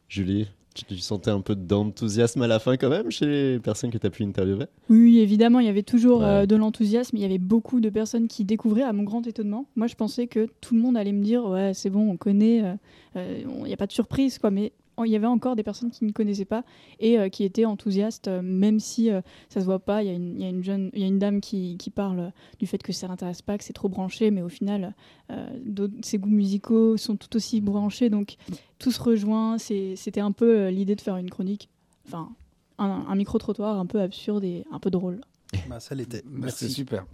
Julie, tu, sentais un peu d'enthousiasme à la fin quand même chez les personnes que tu as pu interviewer? Oui, évidemment, il y avait toujours Ouais. euh, de l'enthousiasme. Il y avait beaucoup de personnes qui découvraient, à mon grand étonnement. Moi, je pensais que tout le monde allait me dire Ouais, c'est bon, on connaît, euh, euh, il n'y a pas de surprise, quoi. Mais il y avait encore des personnes qui ne connaissaient pas et euh, qui étaient enthousiastes, euh, même si euh, ça se voit pas. Il y, a une- il y a une jeune, il y a une dame qui, qui parle euh, du fait que ça l'intéresse pas, que c'est trop branché, mais au final, euh, ses goûts musicaux sont tout aussi branchés. Donc, tout se rejoint. C'était un peu euh, l'idée de faire une chronique, enfin, un, un micro-trottoir un peu absurde et un peu drôle. Bah, ça l'était. C'est super.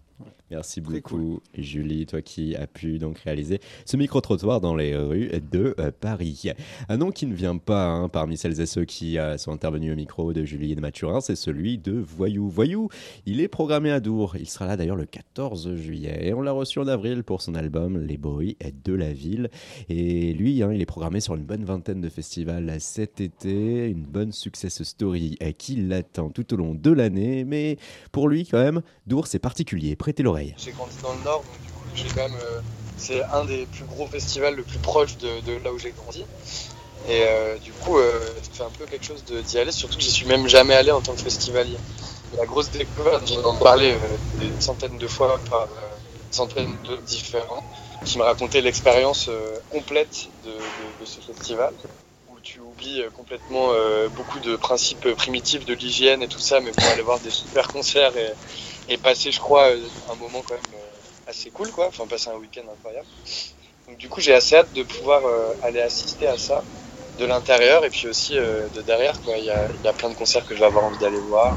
Merci beaucoup, Julie, toi qui as pu donc réaliser ce micro-trottoir dans les rues de euh, Paris. Un nom qui ne vient pas hein, parmi celles et ceux qui euh, sont intervenus au micro de Julie et de Mathurin, c'est celui de Voyou. Voyou, il est programmé à Dour. Il sera là d'ailleurs le 14 juillet. Et on l'a reçu en avril pour son album Les bruits de la ville. Et lui, hein, il est programmé sur une bonne vingtaine de festivals cet été. Une bonne success story euh, qui l'attend tout au long de l'année. Mais pour lui, quand même, Dour, c'est particulier. J'ai grandi dans le Nord, donc du coup, euh, c'est un des plus gros festivals le plus proche de, là où j'ai grandi. Et euh, du coup, euh, ça fait un peu quelque chose d'y aller, surtout que j'y suis même jamais allé en tant que festivalier. La grosse découverte, j'en ai parlé des centaines de fois par centaines de différents, qui me racontaient l'expérience complète de, ce festival, où tu oublies complètement beaucoup de principes primitifs de l'hygiène et tout ça, mais pour aller voir des super concerts et, et passer, je crois, euh, un moment quand même euh, assez cool, quoi. Enfin, passer un week-end incroyable. Donc, du coup, j'ai assez hâte de pouvoir euh, aller assister à ça de l'intérieur et puis aussi de derrière, quoi. Il y a, y a plein de concerts que je vais avoir envie d'aller voir.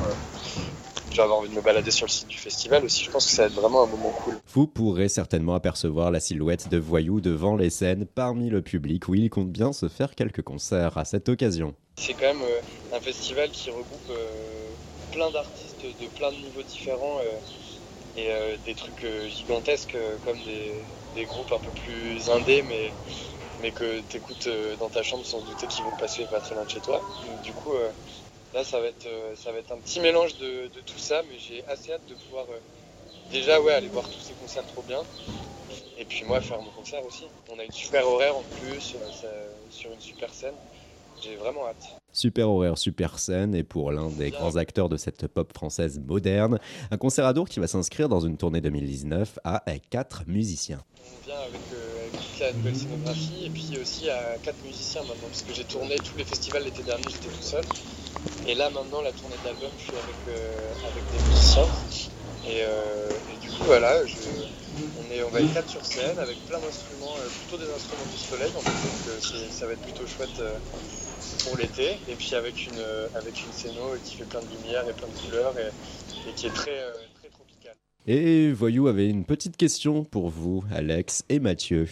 je vais avoir envie de me balader sur le site du festival aussi. Je pense que ça va être vraiment un moment cool. Vous pourrez certainement apercevoir la silhouette de Voyou devant les scènes parmi le public où il compte bien se faire quelques concerts à cette occasion. C'est quand même un festival qui regroupe plein d'artistes de plein de niveaux différents euh, et euh, des trucs euh, gigantesques comme des, des groupes un peu plus indés mais, mais que tu écoutes dans ta chambre sans douter qu'ils vont passer pas très loin de chez toi. Du coup, là ça va, être, ça va être un petit mélange de, de tout ça mais j'ai assez hâte de pouvoir euh, déjà ouais, aller voir tous ces concerts trop bien. Et puis moi faire mon concert aussi. On a une super horaire en plus, sur une super scène. J'ai vraiment hâte. Super horaire, super scène, et pour l'un des grands acteurs de cette pop française moderne, un concert à Dour qui va s'inscrire dans une tournée 2019 à quatre musiciens. On vient avec, euh, toute la nouvelle scénographie et puis aussi à quatre musiciens maintenant parce que j'ai tourné tous les festivals l'été dernier, j'étais tout seul. Et là maintenant la tournée de l'album, je suis avec, euh, avec des musiciens. Et, euh, et du coup voilà, je- on, est, on va être quatre sur scène avec plein d'instruments, euh, plutôt des instruments du soleil, donc euh, ça va être plutôt chouette euh, pour l'été. Et puis avec une, avec une scéno qui fait plein de lumière et plein de couleurs et, et qui est très, très tropicale. Et Voyou avait une petite question pour vous, Alex et Mathieu.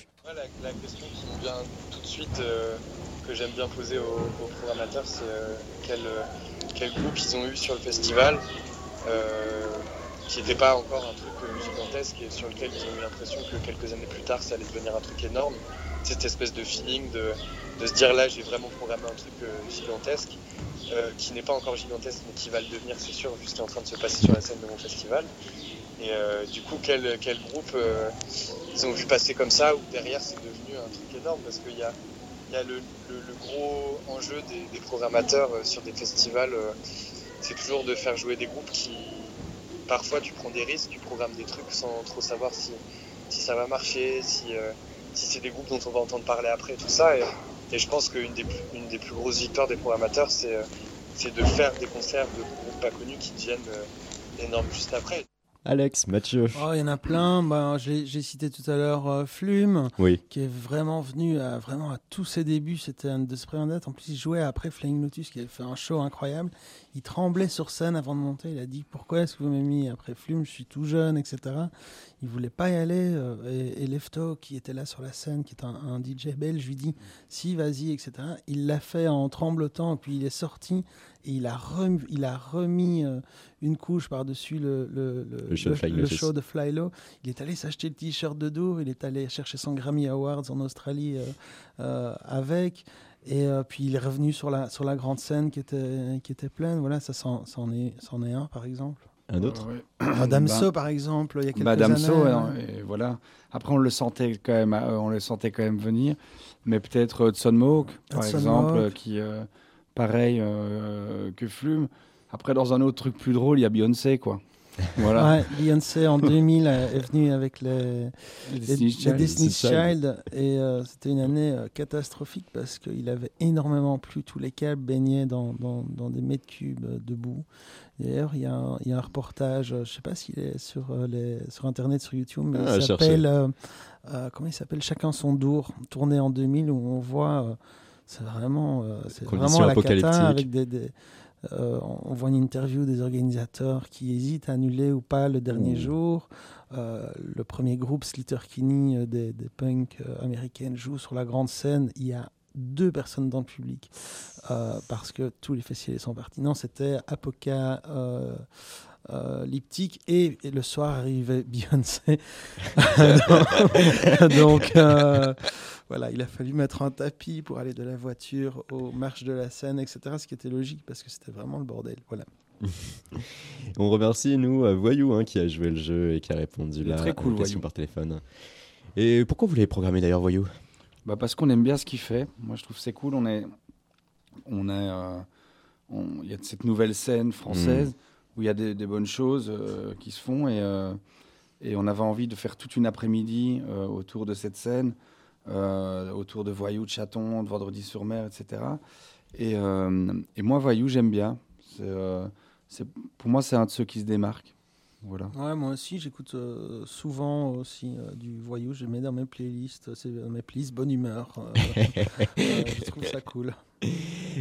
La, question qui me vient tout de suite, euh, que j'aime bien poser aux, aux programmateurs, c'est euh, quel, quel groupe ils ont eu sur le festival, euh, qui n'était pas encore un truc et sur lequel ils ont eu l'impression que quelques années plus tard, ça allait devenir un truc énorme. Cette espèce de feeling de, se dire là, j'ai vraiment programmé un truc euh, gigantesque, euh, qui n'est pas encore gigantesque, mais qui va le devenir, c'est sûr, vu ce qui est en train de se passer sur la scène de mon festival. Et euh, du coup, quel, groupe ils ont vu passer comme ça, ou derrière c'est devenu un truc énorme, parce qu'il y a, y a le, gros enjeu des, programmateurs sur des festivals, c'est toujours de faire jouer des groupes qui, parfois tu prends des risques, tu programmes des trucs sans trop savoir si, si ça va marcher, si, euh, si c'est des groupes dont on va entendre parler après, tout ça. Et, je pense qu'une des, plus- une des plus grosses victoires des programmateurs, c'est euh, c'est de faire des concerts de groupes pas connus qui deviennent euh, énormes juste après. Alex, Mathieu. Oh, il y en a plein. Bah, j'ai cité tout à l'heure euh, Flume, Oui. qui est vraiment venu à, vraiment à tous ses débuts. C'était un de premières dates. En plus, il jouait après Flying Lotus, qui avait fait un show incroyable. Il tremblait sur scène avant de monter. Il a dit Pourquoi est-ce que vous m'avez mis après Flume? Je suis tout jeune, etc. Il voulait pas y aller. euh, et, et Lefto, qui était là sur la scène, qui est un, un DJ belge, lui dit Si, vas-y, etc. Il l'a fait en tremblotant, puis il est sorti. Et il a, rem- il a remis euh, une couche par-dessus le, le, Le show de Flying le Lotus. show de Fly Low. Il est allé s'acheter le t-shirt de Dour, il est allé chercher son Grammy Awards en Australie euh, euh, avec. Et euh, puis il est revenu sur la, sur la grande scène qui était, qui était pleine. Voilà, ça c'en c'en est, c'en est un par exemple. Un autre Damso Bah, par exemple, il y a quelques Damso, années. ouais, non, et voilà. Après, on le sentait quand même, euh, on le sentait quand même venir. Mais peut-être Hudson Mohawk, par Hudson exemple, Mohawk. qui, euh, pareil euh, que Flume. Après, dans un autre truc plus drôle, il y a Beyoncé, quoi. Voilà. Ouais, Beyoncé en 2000 est venue avec les, Les les- Child. Et euh, c'était une année euh, catastrophique parce qu'il avait énormément plu, tous les câbles baignaient dans, dans, dans des mètres cubes euh, de boue. D'ailleurs, il y, a un- il y a un reportage, euh, je ne sais pas s'il est sur, euh, les, sur Internet, sur YouTube, mais Ah, il s'appelle, euh, euh, comment il s'appelle? Chacun son dour, tourné en 2000, où on voit, euh, c'est vraiment, euh, c'est vraiment la cata apocalyptiques. avec des, des- euh, on voit une interview des organisateurs qui hésitent à annuler ou pas le dernier Ouh. jour. Euh, le premier groupe, Slater Kinney, euh, des, des punks américaines, joue sur la grande scène. Il y a deux personnes dans le public parce que tous les festivals sont partis. Non, c'était Apoca. Euh, Liptic et, et le soir arrivait Beyoncé. Donc euh, voilà, il a fallu mettre un tapis pour aller de la voiture aux marches de la scène, etc. Ce qui était logique parce que c'était vraiment le bordel. Voilà. On remercie, nous, euh, Voyou, hein, qui a joué le jeu et qui a répondu là très à cool, questions Voyou. par téléphone. Et pourquoi vous l'avez programmé d'ailleurs, Voyou? Bah parce qu'on aime bien ce qu'il fait. Moi, je trouve que c'est cool. On est, on est, euh, il y a cette nouvelle scène française Mm. Où il y a des, bonnes choses euh, qui se font et, euh, et on avait envie de faire toute une après-midi euh, autour de cette scène, autour de Voyou, de Chaton, de Vendredi sur Mer, etc. Et, et moi, Voyou, j'aime bien. Pour moi, c'est un de ceux qui se démarque. Voilà. Ouais, moi aussi, j'écoute euh, souvent aussi euh, du voyou. Je mets dans mes playlists, c'est dans mes playlists bonne humeur. euh, euh, je trouve ça cool.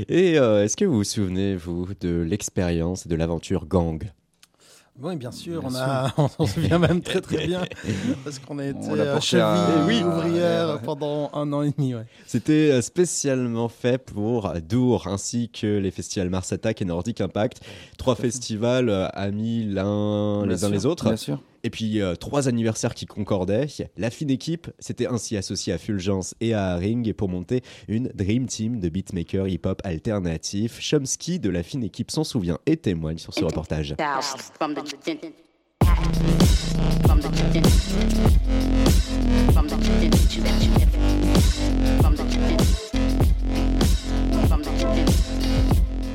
Et euh, est-ce que vous vous souvenez, vous, de l'expérience de l'aventure Gang? Oui, bien sûr, Bien on, a, on s'en souvient même très très bien parce qu'on a été On euh, à- cheville Oui. ouvrière Ouais. pendant un an et demi. Ouais. C'était euh, spécialement fait pour Dour ainsi que les festivals Mars Attack et Nordic Impact. Trois festivals euh, amis l'un les uns les autres. bien sûr. Et puis euh, trois anniversaires qui concordaient. La fine équipe s'était ainsi associée à Fulgence et à Ring pour monter une Dream Team de beatmakers hip-hop alternatif. Chomsky de la fine équipe s'en souvient et témoigne sur ce reportage.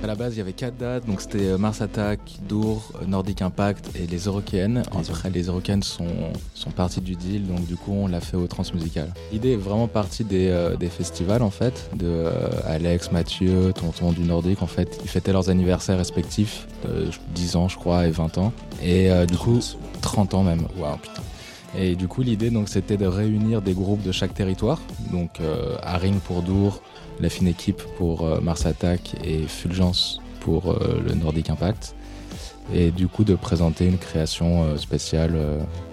La base, il y avait quatre dates, donc c'était euh, Mars Attack, Dour, euh, Nordic Impact et les Eurocaines. Après, les Eurocaines sont, sont parties du deal, donc du coup, on l'a fait au Transmusical. L'idée est vraiment partie des, euh, des festivals, en fait, de euh, Alex, Mathieu, Tonton du Nordique, en fait. Ils fêtaient leurs anniversaires respectifs, euh, 10 ans, je crois, et 20 ans. Et du coup, 30 ans même. Waouh, putain. Et du coup, l'idée, donc, c'était de réunir des groupes de chaque territoire. Donc, Haring pour Dour, la fine équipe pour euh, Mars Attack et Fulgence pour euh, le Nordic Impact. Et du coup, de présenter une création euh, spéciale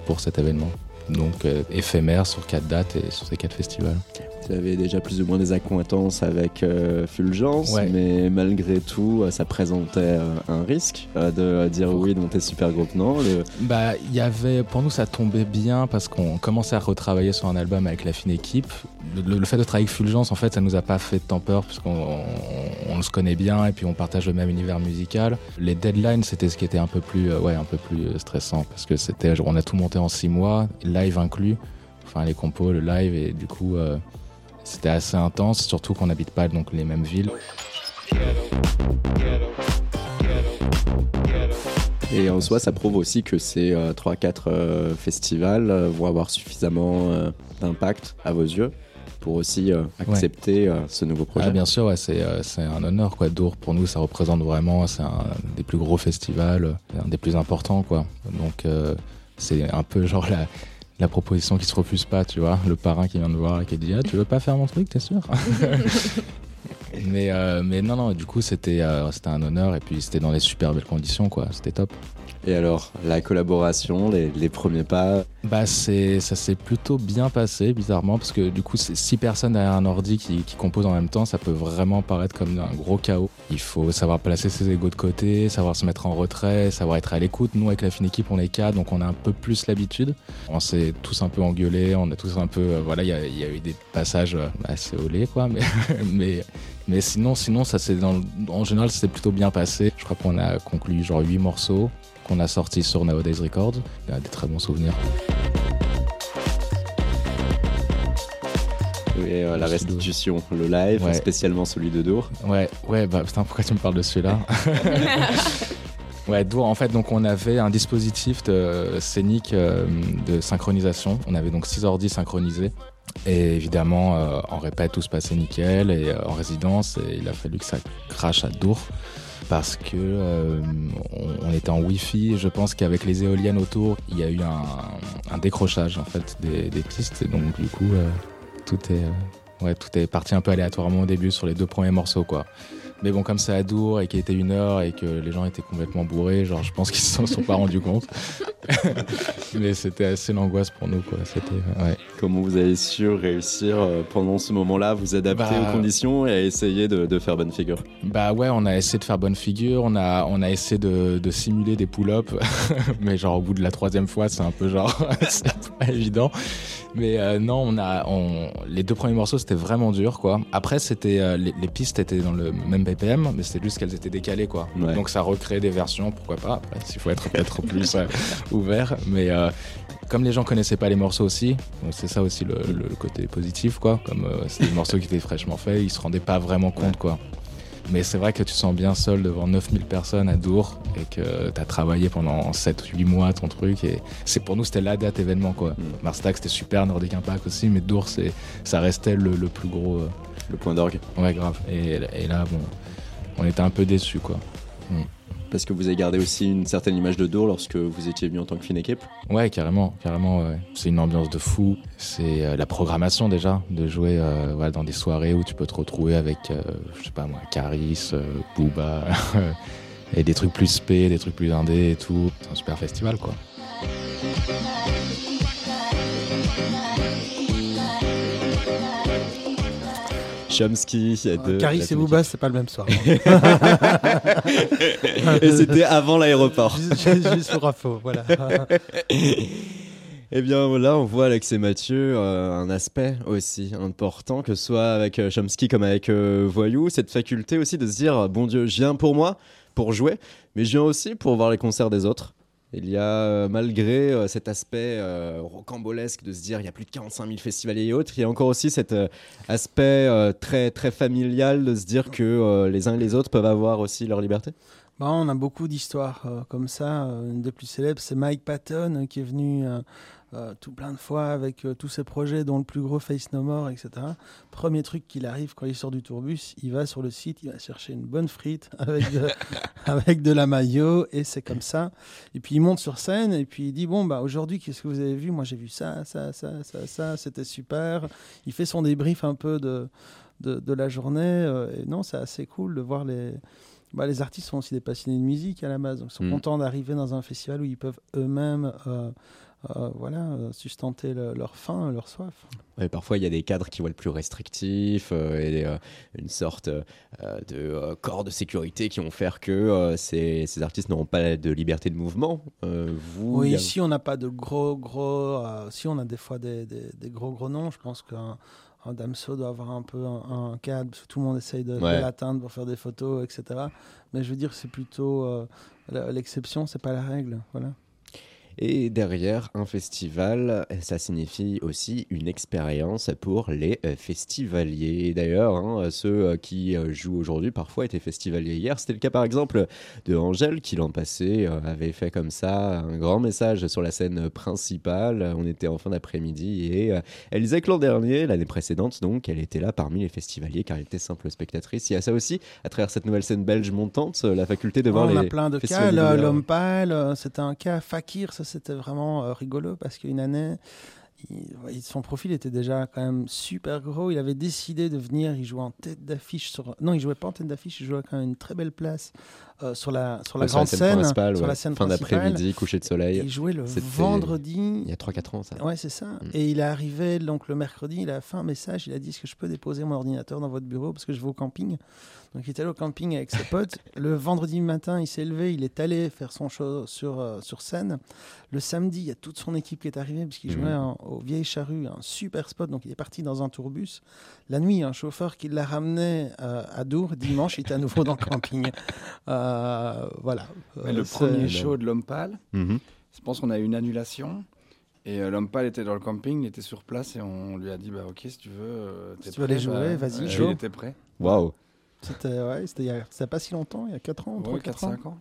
pour cet événement. Donc, éphémère sur quatre dates et sur ces quatre festivals. Tu avais déjà plus ou moins des accointances avec euh, Fulgence, Ouais. mais malgré tout, euh, ça présentait euh, un risque de dire oui dans tes super groupes, non Le- Bah, il y avait, pour nous, ça tombait bien parce qu'on commençait à retravailler sur un album avec la fine équipe. Le, le- le fait de travailler avec Fulgence, en fait, ça nous a pas fait tant peur puisqu'on on, on se connaît bien et puis on partage le même univers musical. Les deadlines, c'était ce qui était un peu plus, ouais, un peu plus stressant parce que c'était, on a tout monté en six mois, live inclus, enfin les compos, le live et du coup, euh, c'était assez intense, surtout qu'on n'habite pas donc les mêmes villes. Et en soi, ça prouve aussi que ces 3-4 festivals euh, vont avoir suffisamment euh, d'impact à vos yeux pour aussi euh, accepter euh, ce nouveau projet. Ah, bien sûr, ouais, c'est euh, c'est un honneur. Quoi. Dour, pour nous, ça représente vraiment, c'est un des plus gros festivals, euh, un des plus importants. Quoi. Donc, euh, c'est un peu genre la, la proposition qui se refuse pas, tu vois. Le parrain qui vient de voir et qui dit Ah, tu veux pas faire mon truc, t'es sûr? Mais, euh, mais non, non, du coup, c'était euh, c'était un honneur et puis c'était dans les super belles conditions, quoi. C'était top. Et alors, la collaboration, les, premiers pas Bah ça s'est plutôt bien passé bizarrement parce que du coup six personnes derrière un ordi qui, qui composent en même temps ça peut vraiment paraître comme un gros chaos. Il faut savoir placer ses égos de côté, savoir se mettre en retrait, savoir être à l'écoute. Nous avec la fine équipe on est quatre donc on a un peu plus l'habitude. On s'est tous un peu engueulés, on a tous un peu euh, voilà il y, a- eu des passages euh, assez olés quoi mais mais mais sinon sinon ça en général c'est plutôt bien passé. Je crois qu'on a conclu genre huit morceaux qu'on a sortis sur Nowadays Records. Il y a des très bons souvenirs. et euh, la restitution, le live, Ouais. spécialement celui de Dour. Ouais, ouais, bah putain, pourquoi tu me parles de celui-là Ouais, Dour, en fait, donc on avait un dispositif de, scénique euh, de synchronisation. On avait donc six ordis synchronisés. Et évidemment, euh, en répète, tout se passait nickel. Et en résidence, et il a fallu que ça crache à Dour. Parce que euh, on, on était en Wi-Fi. et Je pense qu'avec les éoliennes autour, il y a eu un, un décrochage en fait des, des pistes. Et donc, du coup, euh, tout est. euh, Ouais, tout est parti un peu aléatoirement au début sur les deux premiers morceaux, quoi. Mais bon, comme c'est à Dour et qu'il était une heure et que les gens étaient complètement bourrés, genre, je pense qu'ils s'en sont pas rendus compte. Mais c'était assez l'angoisse pour nous, quoi. Ouais. Comment vous avez su réussir euh, pendant ce moment-là, vous adapter Bah, aux conditions et essayer de, de faire bonne figure? Bah ouais, on a essayé de faire bonne figure, on a, on a essayé de, de simuler des pull-ups, mais genre au bout de la troisième fois, c'est un peu genre, c'est pas évident. Mais euh, non, on a, on, les deux premiers morceaux, c'était vraiment dur, quoi. Après, c'était, euh, les, les pistes étaient dans le même BPM, mais c'était juste qu'elles étaient décalées, quoi. Ouais. Donc ça recréait des versions, pourquoi pas. Après, s'il faut être peut-être plus euh, ouvert, mais comme les gens connaissaient pas les morceaux aussi, c'est ça aussi le, le côté positif, quoi. Comme c'était des morceaux qui étaient fraîchement faits, ils se rendaient pas vraiment compte, quoi. Mais c'est vrai que tu te sens bien seul devant 9000 personnes à Dour et que tu as travaillé pendant 7-8 mois ton truc. Et c'est pour nous, c'était la date événement. quoi. Marstack, c'était super, Nordic Impact aussi, mais Dour, c'est, ça restait le, le plus gros. euh, Le point d'orgue. Ouais, grave. Et, et là, bon, on était un peu déçus. quoi. Mm. Parce que vous avez gardé aussi une certaine image de Dour lorsque vous étiez venu en tant que fine équipe Ouais, carrément, carrément. C'est une ambiance de fou. C'est euh, la programmation déjà, de jouer euh, dans des soirées où tu peux te retrouver avec, euh, je sais pas moi, Caris, Booba, et des trucs plus spé, des trucs plus indés et tout. C'est un super festival, quoi. Chomsky de. Caris et Booba, c'est pas le même soir. et c'était avant l'aéroport. Juste, juste pour info, voilà. Eh bien là, on voit Alex et Mathieu euh, un aspect aussi important, que ce soit avec euh, Chomsky comme avec euh, Voyou, cette faculté aussi de se dire bon Dieu, je viens pour moi, pour jouer, mais je viens aussi pour voir les concerts des autres. Il y a, euh, malgré euh, cet aspect euh, rocambolesque de se dire il y a plus de 45 000 festivaliers et autres, il y a encore aussi cet aspect très, très familial de se dire que les uns et les autres peuvent avoir aussi leur liberté. Bah, on a beaucoup d'histoires comme ça. Une des plus célèbres, c'est Mike Patton qui est venu euh, tout plein de fois avec euh, tous ses projets, dont le plus gros Face No More, etc. Premier truc qu'il arrive quand il sort du tourbus, il va sur le site, il va chercher une bonne frite avec de, avec de la maillot et c'est comme ça. Et puis il monte sur scène et puis il dit bon bah aujourd'hui qu'est-ce que vous avez vu? Moi j'ai vu ça, ça, ça, ça, ça, c'était super. Il fait son débrief un peu de de, de la journée euh, et non c'est assez cool de voir les bah, les artistes sont aussi des passionnés de musique à la base, donc ils sont Mm. contents d'arriver dans un festival où ils peuvent eux-mêmes euh, euh, voilà, euh, sustenter le- leur faim, leur soif. Ouais, parfois, il y a des cadres qui voient le plus restrictif euh, et euh, une sorte de corps de sécurité qui vont faire que ces, ces artistes n'auront pas de liberté de mouvement. Vous, Oui, a- ici on n'a pas de gros, gros. si on a des fois des, des- des gros, gros noms, je pense qu'un un Damso doit avoir un peu un, un cadre, parce que tout le monde essaye de, de l'atteindre pour faire des photos, etc. Mais je veux dire, c'est plutôt l'exception, c'est pas la règle. Voilà. Et derrière un festival, ça signifie aussi une expérience pour les euh, festivaliers. D'ailleurs, hein, ceux euh, qui euh, jouent aujourd'hui parfois étaient festivaliers hier. C'était le cas par exemple de Angèle qui l'an passé avait fait comme ça un grand message sur la scène principale. On était en fin d'après-midi et elle disait que l'an dernier, l'année précédente, donc, elle était là parmi les festivaliers car elle était simple spectatrice. Il y a ça aussi à travers cette nouvelle scène belge montante, la faculté de voir on les a plein de cas. L'homme pâle, c'était un cas. Fakir, ça c'était vraiment euh, rigolo parce qu'une année, son profil était déjà quand même super gros. Il avait décidé de venir. Il jouait en tête d'affiche sur. Non, il jouait pas en tête d'affiche. Il jouait quand même une très belle place euh, sur la sur la Ouais, sur grande scène, principale, sur ouais. la scène fin d'après-midi, coucher de soleil. Il jouait le vendredi. Il y a 3-4 ans, ça. Ouais, c'est ça. Et il est arrivé donc le mercredi, il a fait un message, il a dit est-ce que je peux déposer mon ordinateur dans votre bureau parce que je vais au camping? Donc il est allé au camping avec ses potes. Le vendredi matin, il s'est levé, il est allé faire son show sur, euh, sur scène. Le samedi, il y a toute son équipe qui est arrivée parce qu'il Mhm. jouait en- au Vieille Charrue, un super spot. Donc il est parti dans un tourbus. La nuit, un chauffeur qui l'a ramené euh, à Dour. Dimanche, il était à nouveau dans le camping. Euh, voilà. Mais Euh, le c'est- premier show de l'homme pâle, Mhm. je pense qu'on a eu une annulation. Et euh, l'homme pâle était dans le camping, il était sur place et on lui a dit bah ok si tu veux, euh, tu veux aller prêt, jouer, bah, vas-y. Il était prêt. Waouh! C'était ouais, c'était il y a- pas si longtemps, il y a 4 ans, 3 Ouais, 4 4-5 ans. ans.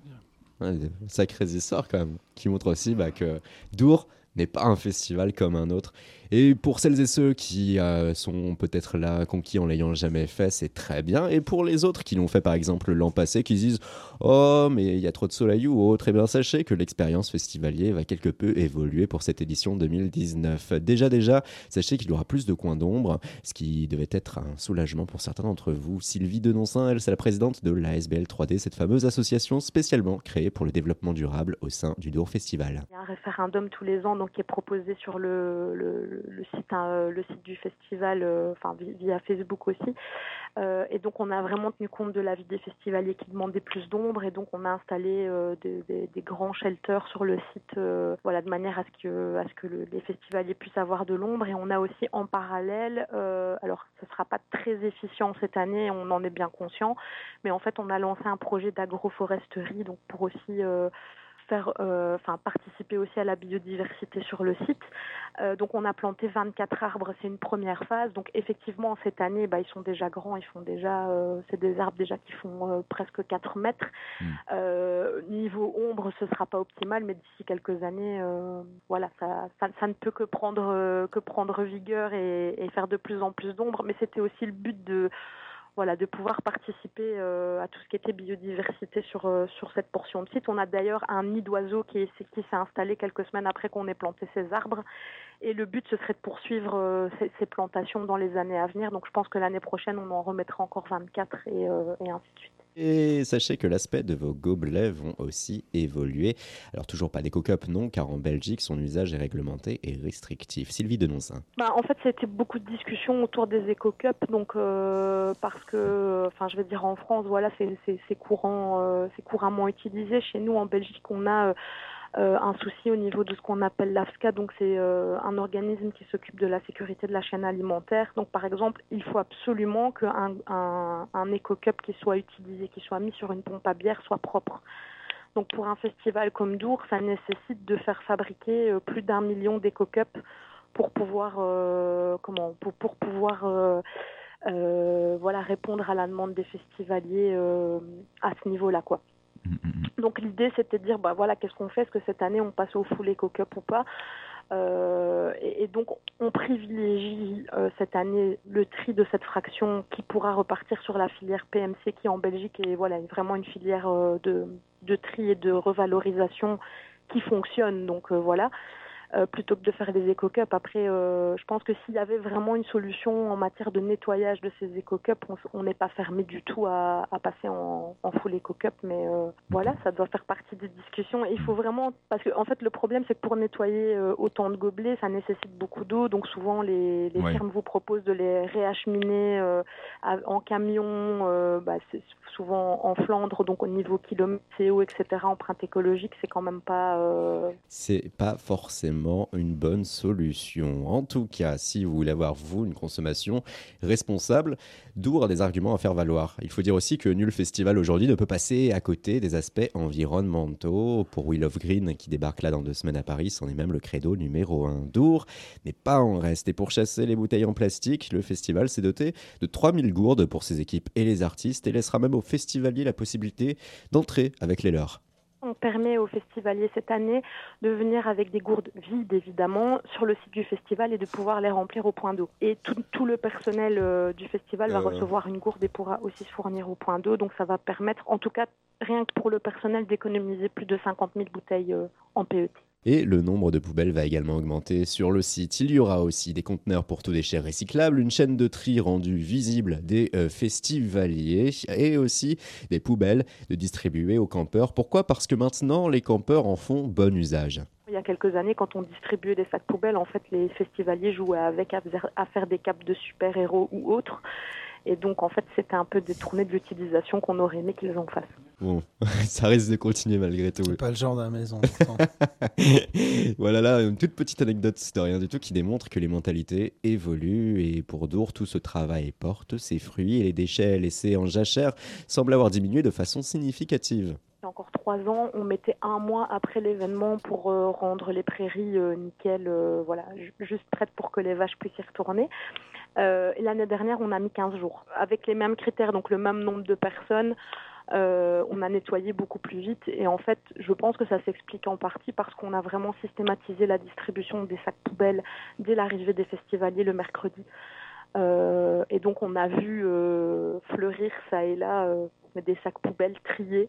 Ouais, des sacrées histoires quand même, qui montrent aussi bah, que Dour n'est pas un festival comme un autre. Et pour celles et ceux qui euh, sont peut-être là conquis en l'ayant jamais fait, c'est très bien. Et pour les autres qui l'ont fait par exemple l'an passé, qui se disent Oh, mais il y a trop de soleil ou autre, eh bien sachez que l'expérience festivalier va quelque peu évoluer pour cette édition 2019. Déjà, déjà, sachez qu'il y aura plus de coins d'ombre, ce qui devait être un soulagement pour certains d'entre vous. Sylvie Denoncin, elle, c'est la présidente de l'ASBL 3D, cette fameuse association spécialement créée pour le développement durable au sein du Dour Festival. Il y a un référendum tous les ans donc, qui est proposé sur le, le site, hein, euh, le site du festival, euh, enfin vi- via Facebook aussi. Euh, et donc on a vraiment tenu compte de l'avis des festivaliers qui demandaient plus d'ombre et donc on a installé des, grands shelters sur le site voilà, de manière à ce que, à ce que le- les festivaliers puissent avoir de l'ombre. Et on a aussi en parallèle, alors ce sera pas très efficient cette année, on en est bien conscient, mais en fait on a lancé un projet d'agroforesterie donc pour aussi... euh, faire, euh, enfin participer aussi à la biodiversité sur le site. Euh, donc on a planté 24 arbres, c'est une première phase. Donc effectivement cette année, bah, ils sont déjà grands, ils font déjà, euh, c'est des arbres déjà qui font presque 4 mètres. Euh, niveau ombre, ce sera pas optimal, mais d'ici quelques années, voilà, ça, ça, ça ne peut que prendre que prendre vigueur et, et faire de plus en plus d'ombre. Mais c'était aussi le but de voilà, de pouvoir participer euh, à tout ce qui était biodiversité sur, euh, sur cette portion de site. On a d'ailleurs un nid d'oiseaux qui, est- qui s'est installé quelques semaines après qu'on ait planté ces arbres. Et le but, ce serait de poursuivre euh, ces, plantations dans les années à venir. Donc je pense que l'année prochaine, on en remettra encore 24 et, euh, et ainsi de suite. Et sachez que l'aspect de vos gobelets vont aussi évoluer. Alors toujours pas d'éco-cup non, car en Belgique, son usage est réglementé et restrictif. Sylvie Denoncin. Bah, en fait, c'était beaucoup de discussions autour des éco-cups, donc euh, parce que, enfin, je vais dire en France, voilà, c'est euh, couramment utilisé. Chez nous, en Belgique, on a euh, euh, un souci au niveau de ce qu'on appelle l'AFSCA, donc c'est euh, un organisme qui s'occupe de la sécurité de la chaîne alimentaire. Donc, par exemple, il faut absolument qu'un un, éco-cup qui soit utilisé, qui soit mis sur une pompe à bière, soit propre. Donc pour un festival comme Dour, ça nécessite de faire fabriquer euh, plus d'un million d'éco-cups pour pouvoir comment pour, pour pouvoir voilà répondre à la demande des festivaliers à ce niveau-là quoi. Donc l'idée c'était de dire bah voilà qu'est-ce qu'on fait? Est-ce que cette année on passe au full éco-cup ou pas? Euh, et, donc on privilégie euh, cette année le tri de cette fraction qui pourra repartir sur la filière PMC qui en Belgique est voilà vraiment une filière euh, de, de tri et de revalorisation qui fonctionne. Donc voilà euh, plutôt que de faire des éco-cups. Après, euh, je pense que s'il y avait vraiment une solution en matière de nettoyage de ces éco-cups, on n'est pas fermé du tout à, à passer en, en full éco-cup. Mais euh, voilà, ça doit faire partie des discussions. Et il faut vraiment, parce que en fait, le problème, c'est que pour nettoyer autant de gobelets, ça nécessite beaucoup d'eau. Donc souvent, les, les Ouais. firmes vous proposent de les réacheminer à- en camion, bah, c'est souvent en Flandre, donc au niveau kilomètre CO, etc. Empreinte écologique, c'est quand même pas. C'est pas forcément une bonne solution. En tout cas, si vous voulez avoir, vous, une consommation responsable, Dour a des arguments à faire valoir. Il faut dire aussi que nul festival aujourd'hui ne peut passer à côté des aspects environnementaux. Pour Wheel of Green, qui débarque là dans deux semaines à Paris, c'en est même le credo numéro 1. Dour n'est pas en reste. Et pour chasser les bouteilles en plastique, le festival s'est doté de 3000 gourdes pour ses équipes et les artistes et laissera même aux festivaliers la possibilité d'entrer avec les leurs. On permet aux festivaliers cette année de venir avec des gourdes vides, évidemment, sur le site du festival et de pouvoir les remplir au point d'eau. Et tout, tout le personnel euh, du festival va Euh. recevoir une gourde et pourra aussi se fournir au point d'eau. Donc ça va permettre, en tout cas, rien que pour le personnel, d'économiser plus de 50 000 bouteilles euh, en PET. Et le nombre de poubelles va également augmenter sur le site. Il y aura aussi des conteneurs pour tout déchet recyclable, une chaîne de tri rendue visible des euh, festivaliers et aussi des poubelles de distribuer aux campeurs. Pourquoi? Parce que maintenant, les campeurs en font bon usage. Il y a quelques années, quand on distribuait des sacs poubelles, en fait, les festivaliers jouaient avec à faire- des capes de super-héros ou autres. Et donc, en fait, c'était un peu détourné de l'utilisation qu'on aurait aimé qu'ils en fassent. Bon, ça risque de continuer malgré tout. C'est pas le genre de la maison. voilà là, une toute petite anecdote de rien du tout qui démontre que les mentalités évoluent et pour Dour, tout ce travail porte ses fruits et les déchets laissés en jachère semblent avoir diminué de façon significative. Il y a encore trois ans, on mettait un mois après l'événement pour euh, rendre les prairies euh, nickel, euh, voilà, ju- juste prêtes pour que les vaches puissent y retourner. Euh, L'année dernière, on a mis 15 jours. Avec les mêmes critères, donc le même nombre de personnes, euh, on a nettoyé beaucoup plus vite. Et en fait, je pense que ça s'explique en partie parce qu'on a vraiment systématisé la distribution des sacs poubelles dès l'arrivée des festivaliers le mercredi. Euh, et donc, on a vu fleurir ça et là des sacs poubelles triés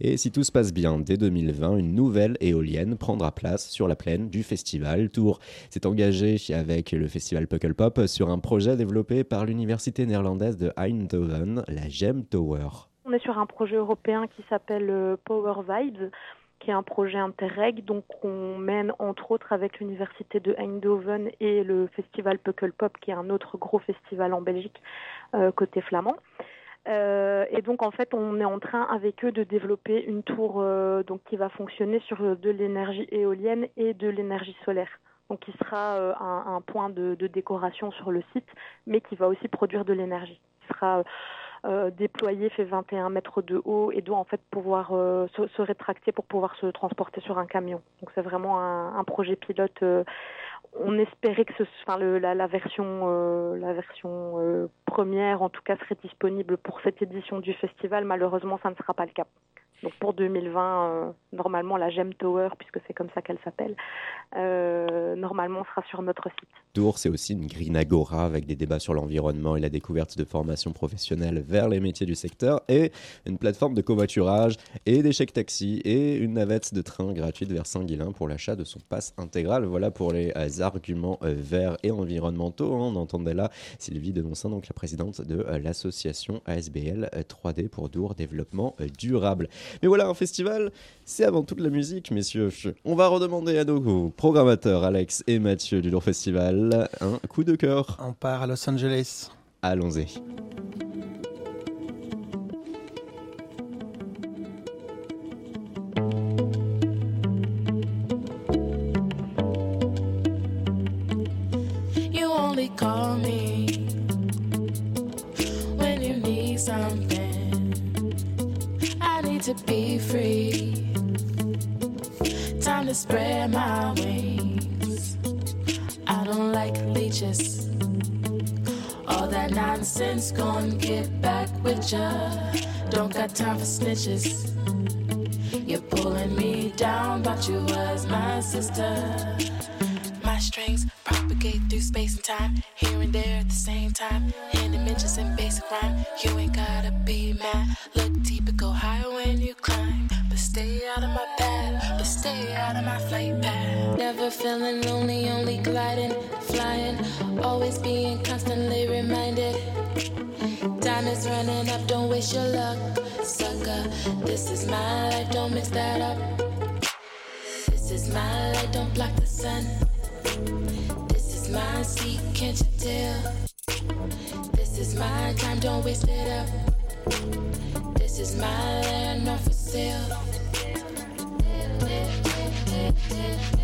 Et si tout se passe bien, dès 2020, une nouvelle éolienne prendra place sur la plaine du festival. Tour s'est engagé avec le festival Pukkelpop sur un projet développé par l'université néerlandaise de Eindhoven, la Gem Tower. On est sur un projet européen qui s'appelle euh, Power Vibes, qui est un projet interreg. Donc, on mène entre autres avec l'université de Eindhoven et le festival Pukkelpop, qui est un autre gros festival en Belgique euh, côté flamand. Euh, et donc en fait, on est en train avec eux de développer une tour euh, donc qui va fonctionner sur euh, de l'énergie éolienne et de l'énergie solaire. Donc qui sera euh, un, point de, de décoration sur le site, mais qui va aussi produire de l'énergie. Sera déployé, fait 21 mètres de haut et doit en fait pouvoir euh, se, rétracter pour pouvoir se transporter sur un camion. Donc c'est vraiment un, projet pilote. euh, on espérait que ce, enfin, le, la, la version, euh, la version première, en tout cas, serait disponible pour cette édition du festival. Malheureusement, ça ne sera pas le cas. Donc pour 2020, euh, normalement, la Gem Tower, puisque c'est comme ça qu'elle s'appelle, euh, normalement sera sur notre site. Tour, c'est aussi une green agora avec des débats sur l'environnement et la découverte de formations professionnelles vers les métiers du secteur et une plateforme de covoiturage et des chèques taxi et une navette de train gratuite vers Saint-Guilain pour l'achat de son pass intégral. Voilà pour les arguments euh, verts et environnementaux. hein. On entendait là Sylvie Denonçin, donc la présidente de l'association ASBL euh, 3D pour Dour Développement Durable. Mais voilà, un festival, c'est avant tout de la musique, messieurs. On va redemander à nos programmateurs Alex et Mathieu du Dour Festival un coup de cœur. On part à Los Angeles. Allons-y. Be free. Time to spread my wings. I don't like leeches. All that nonsense gon' get back with ya. Don't got time for snitches. You're pulling me down, but you was my sister. My strings propagate through space and time, here and there at the same time. In dimensions and basic rhyme, you ain't gotta be mad. Never feeling lonely, only gliding, flying, always being constantly reminded. Time is running up, don't waste your luck, sucker. This is my life, don't mix that up. This is my light, don't block the sun. This is my seat, can't you tell? This is my time, don't waste it up. This is my land, not for sale. Dry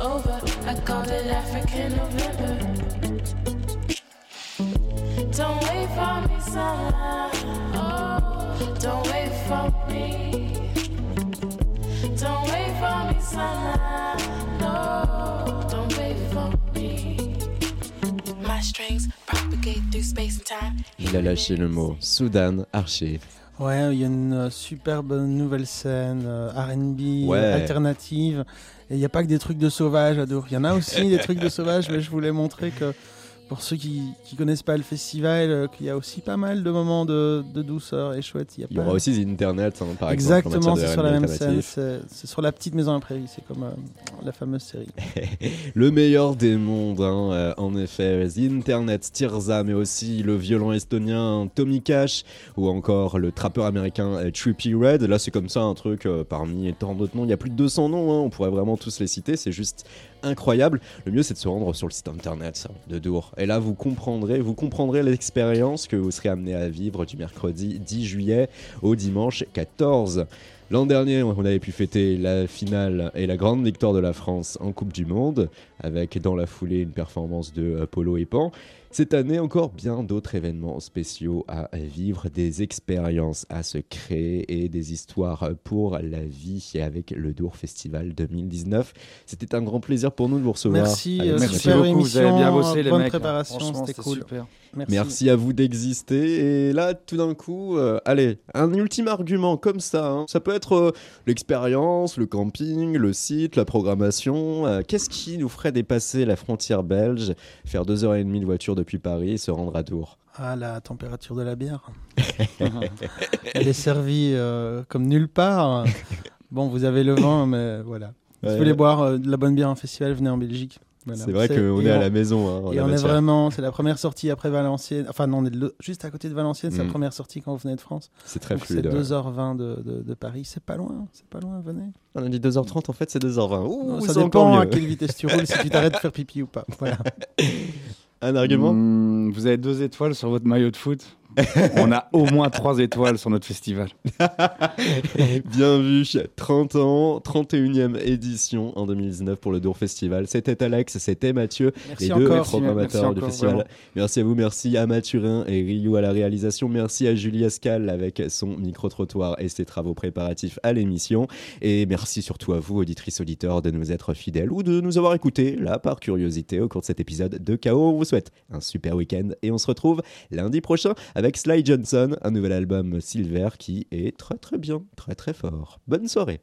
Over, I called it African November. Don't wait for me, summer. Oh, don't wait for me. Don't wait for me, summer. No, don't wait for me. My strings propagate through space and time. Il a lâché le mot. Soudan Archer. Ouais, il y a une euh, superbe nouvelle scène euh, R&B Ouais. euh, alternative. Et il n'y a pas que des trucs de sauvage à Dour. Il y en a aussi des trucs de sauvage, mais je voulais montrer que pour ceux qui ne connaissent pas le festival, euh, qu'il y a aussi pas mal de moments de, de douceur et chouette. Il y, a Il y pas- aura aussi The Internet, hein, par Exactement, exemple. en matière c'est sur la même scène. C'est sur la petite maison à prairie. C'est comme euh, la fameuse série. Le meilleur des mondes, hein, euh, en effet. The Internet, Tirza, mais aussi le violon estonien Tommy Cash, ou encore le trappeur américain euh, Trippie Red. Là, c'est comme ça un truc parmi tant d'autres noms. Il y a plus de 200 noms, hein, on pourrait vraiment tous les citer. C'est juste incroyable. Le mieux, c'est de se rendre sur le site internet de Dour. Et là, vous comprendrez, vous comprendrez l'expérience que vous serez amené à vivre du mercredi 10 juillet au dimanche 14. L'an dernier, on avait pu fêter la finale et la grande victoire de la France en Coupe du Monde, avec dans la foulée une performance de euh, Polo et Pan. Cette année, encore bien d'autres événements spéciaux à vivre, des expériences à se créer et des histoires pour la vie et avec le Dour Festival 2019. C'était un grand plaisir pour nous de vous recevoir. Merci, Alex euh, Merci super beaucoup, émission, vous avez bien bossé, les bonne mecs, préparation, c'était cool. super. Merci. Merci à vous d'exister. Et là, tout d'un coup, euh, allez, un ultime argument comme ça. hein. Ça peut être euh, l'expérience, le camping, le site, la programmation. Euh, Qu'est-ce qui nous ferait dépasser la frontière belge, faire deux heures et demie de voiture depuis Paris et se rendre à Tours? Ah, la température de la bière. Elle est servie euh, comme nulle part. Bon, vous avez le vin, mais voilà. Si vous voulez boire euh, de la bonne bière en festival, venez en Belgique. Voilà. C'est vrai qu'on est à on- la maison, hein, en et la on est vraiment, c'est la première sortie après Valenciennes. Enfin, non, on est juste à côté de Valenciennes, c'est la première sortie quand vous venez de France. C'est très Donc, fluide, C'est ouais. 2h20 de, de- de Paris. C'est pas loin, c'est pas loin, venez. On a dit 2h30, en fait, c'est 2h20. Ouh, Non, c'est ça dépend à quelle vitesse tu roules, si tu t'arrêtes de faire pipi ou pas. Voilà. Un argument? Hmm, Vous avez deux étoiles sur votre maillot de foot. On a au moins trois étoiles sur notre festival. Bien vu, 30 ans, 31e édition en 2019 pour le Dour Festival. C'était Alex, c'était Mathieu, Merci les deux encore. programmateurs Merci du encore, festival. vraiment. Merci à vous, merci à Mathurin et Ryu à la réalisation. Merci à Julie Ascal avec son micro-trottoir et ses travaux préparatifs à l'émission. Et merci surtout à vous, auditrices, auditeurs, de nous être fidèles ou de nous avoir écoutés, là, par curiosité, au cours de cet épisode de KO. On vous souhaite un super week-end et on se retrouve lundi prochain avec Sly Johnson, un nouvel album Silver qui est très très bien, très très fort. Bonne soirée.